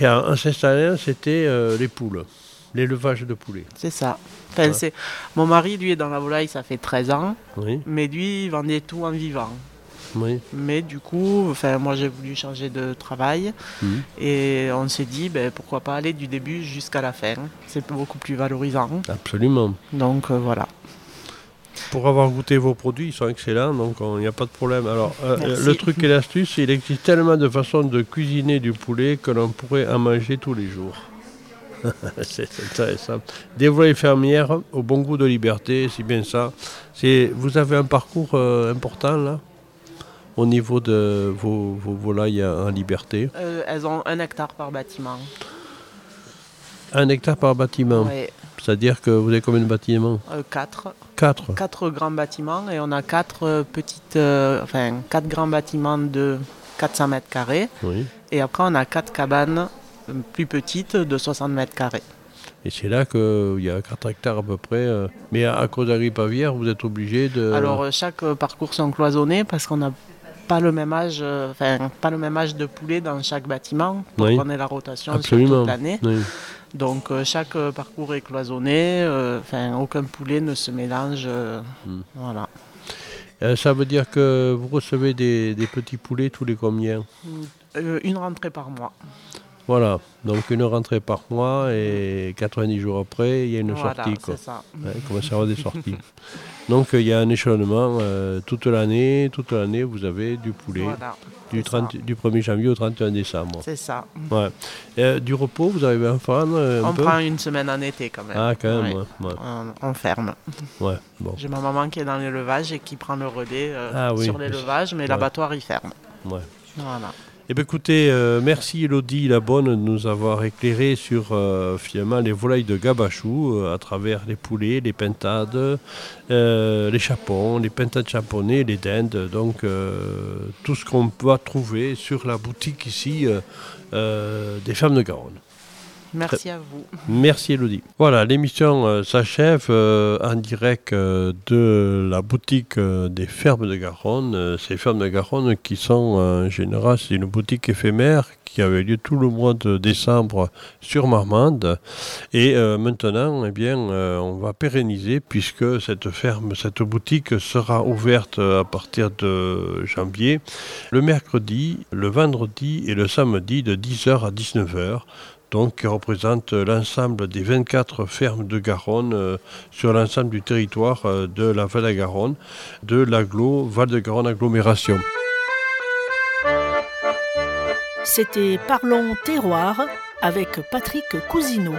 [SPEAKER 1] Et en, en s'installer, c'était euh, les poules, l'élevage de poulets.
[SPEAKER 11] C'est ça. Enfin. Mon mari, lui, est dans la volaille, ça fait 13 ans,
[SPEAKER 1] Oui,
[SPEAKER 11] mais lui, il vendait tout en vivant.
[SPEAKER 1] oui.
[SPEAKER 11] Mais du coup, enfin, moi, j'ai voulu changer de travail
[SPEAKER 1] Mhm.
[SPEAKER 11] et on s'est dit, ben, pourquoi pas aller du début jusqu'à la fin. C'est beaucoup plus valorisant.
[SPEAKER 1] Absolument.
[SPEAKER 11] Donc euh, voilà.
[SPEAKER 1] Pour avoir goûté vos produits, ils sont excellents, donc il n'y a pas de problème. Alors, euh,
[SPEAKER 11] Merci.
[SPEAKER 1] le truc et l'astuce, il existe tellement de façons de cuisiner du poulet que l'on pourrait en manger tous les jours. c'est intéressant. Des volailles fermières au bon goût de liberté, c'est bien ça. C'est, vous avez un parcours euh, important là, au niveau de vos, vos volailles en liberté.
[SPEAKER 11] Euh, elles ont un hectare par bâtiment.
[SPEAKER 1] Un hectare par bâtiment.
[SPEAKER 11] Ouais.
[SPEAKER 1] C'est-à-dire que vous avez combien de bâtiments?
[SPEAKER 11] Euh, quatre.
[SPEAKER 1] Quatre.
[SPEAKER 11] Quatre grands bâtiments et on a quatre petites, enfin quatre grands bâtiments de 400 mètres carrés.
[SPEAKER 1] Oui.
[SPEAKER 11] Et après on a quatre cabanes plus petites de 60 mètres carrés.
[SPEAKER 1] Et c'est là qu'il y a 4 hectares à peu près. euh, Mais à, cause aviaire, vous êtes obligé de.
[SPEAKER 11] Alors euh, chaque euh, parcours sont cloisonnés parce qu'on n'a pas le même âge, euh, enfin pas le même âge de poulet dans chaque bâtiment pour
[SPEAKER 1] Oui.
[SPEAKER 11] qu'on ait la rotation sur
[SPEAKER 1] Absolument.
[SPEAKER 11] toute l'année.
[SPEAKER 1] Oui.
[SPEAKER 11] Donc euh, chaque euh, parcours est cloisonné, euh, enfin aucun poulet ne se mélange. euh,
[SPEAKER 1] Hmm.
[SPEAKER 11] Voilà.
[SPEAKER 1] Euh, ça veut dire que vous recevez des, des petits poulets tous les combien?
[SPEAKER 11] Euh, une rentrée par mois.
[SPEAKER 1] Voilà, donc une rentrée par mois et 90 jours après, il y a une
[SPEAKER 11] Voilà,
[SPEAKER 1] sortie. Quoi.
[SPEAKER 11] ça.
[SPEAKER 1] Ouais, il commence à avoir des sorties. donc euh, il y a un échelonnement euh, toute l'année. Toute l'année, vous avez du poulet
[SPEAKER 11] Voilà,
[SPEAKER 1] du,
[SPEAKER 11] c'est
[SPEAKER 1] 30 du 1er janvier au 31 décembre.
[SPEAKER 11] C'est ça.
[SPEAKER 1] Ouais. Euh, du repos, vous euh, un
[SPEAKER 11] On
[SPEAKER 1] peu
[SPEAKER 11] prend une semaine en été quand même.
[SPEAKER 1] Ah, quand même,
[SPEAKER 11] Ouais.
[SPEAKER 1] ouais, ouais.
[SPEAKER 11] On, on ferme.
[SPEAKER 1] Ouais, bon.
[SPEAKER 11] J'ai ma maman qui est dans l'élevage et qui prend le relais
[SPEAKER 1] Ah oui,
[SPEAKER 11] sur l'élevage, mais l'abattoir il ferme.
[SPEAKER 1] Ouais.
[SPEAKER 11] Voilà.
[SPEAKER 1] Eh bien, écoutez, euh, merci Elodie la bonne de nous avoir éclairé sur euh, finalement les volailles de Gabachou euh, à travers les poulets, les pintades, euh, les chapons, les pintades chaponnés, les dindes, donc tout ce qu'on peut trouver sur la boutique ici des fermes de Garonne.
[SPEAKER 11] Merci à vous.
[SPEAKER 1] Merci Elodie. Voilà, l'émission euh, s'achève euh, en direct euh, de la boutique des fermes de Garonne. Ces fermes de Garonne qui sont en général, c'est une boutique éphémère qui avait lieu tout le mois de décembre sur Marmande. Et maintenant, eh bien, on va pérenniser puisque cette ferme, cette boutique sera ouverte à partir de janvier, le mercredi, le vendredi et le samedi de 10h à 19h donc qui représente l'ensemble des 24 fermes de Garonne euh, sur l'ensemble du territoire euh, de la Val de Garonne, de l'agglo Val de Garonne agglomération.
[SPEAKER 7] C'était Parlons terroir avec Patrick Cousineau.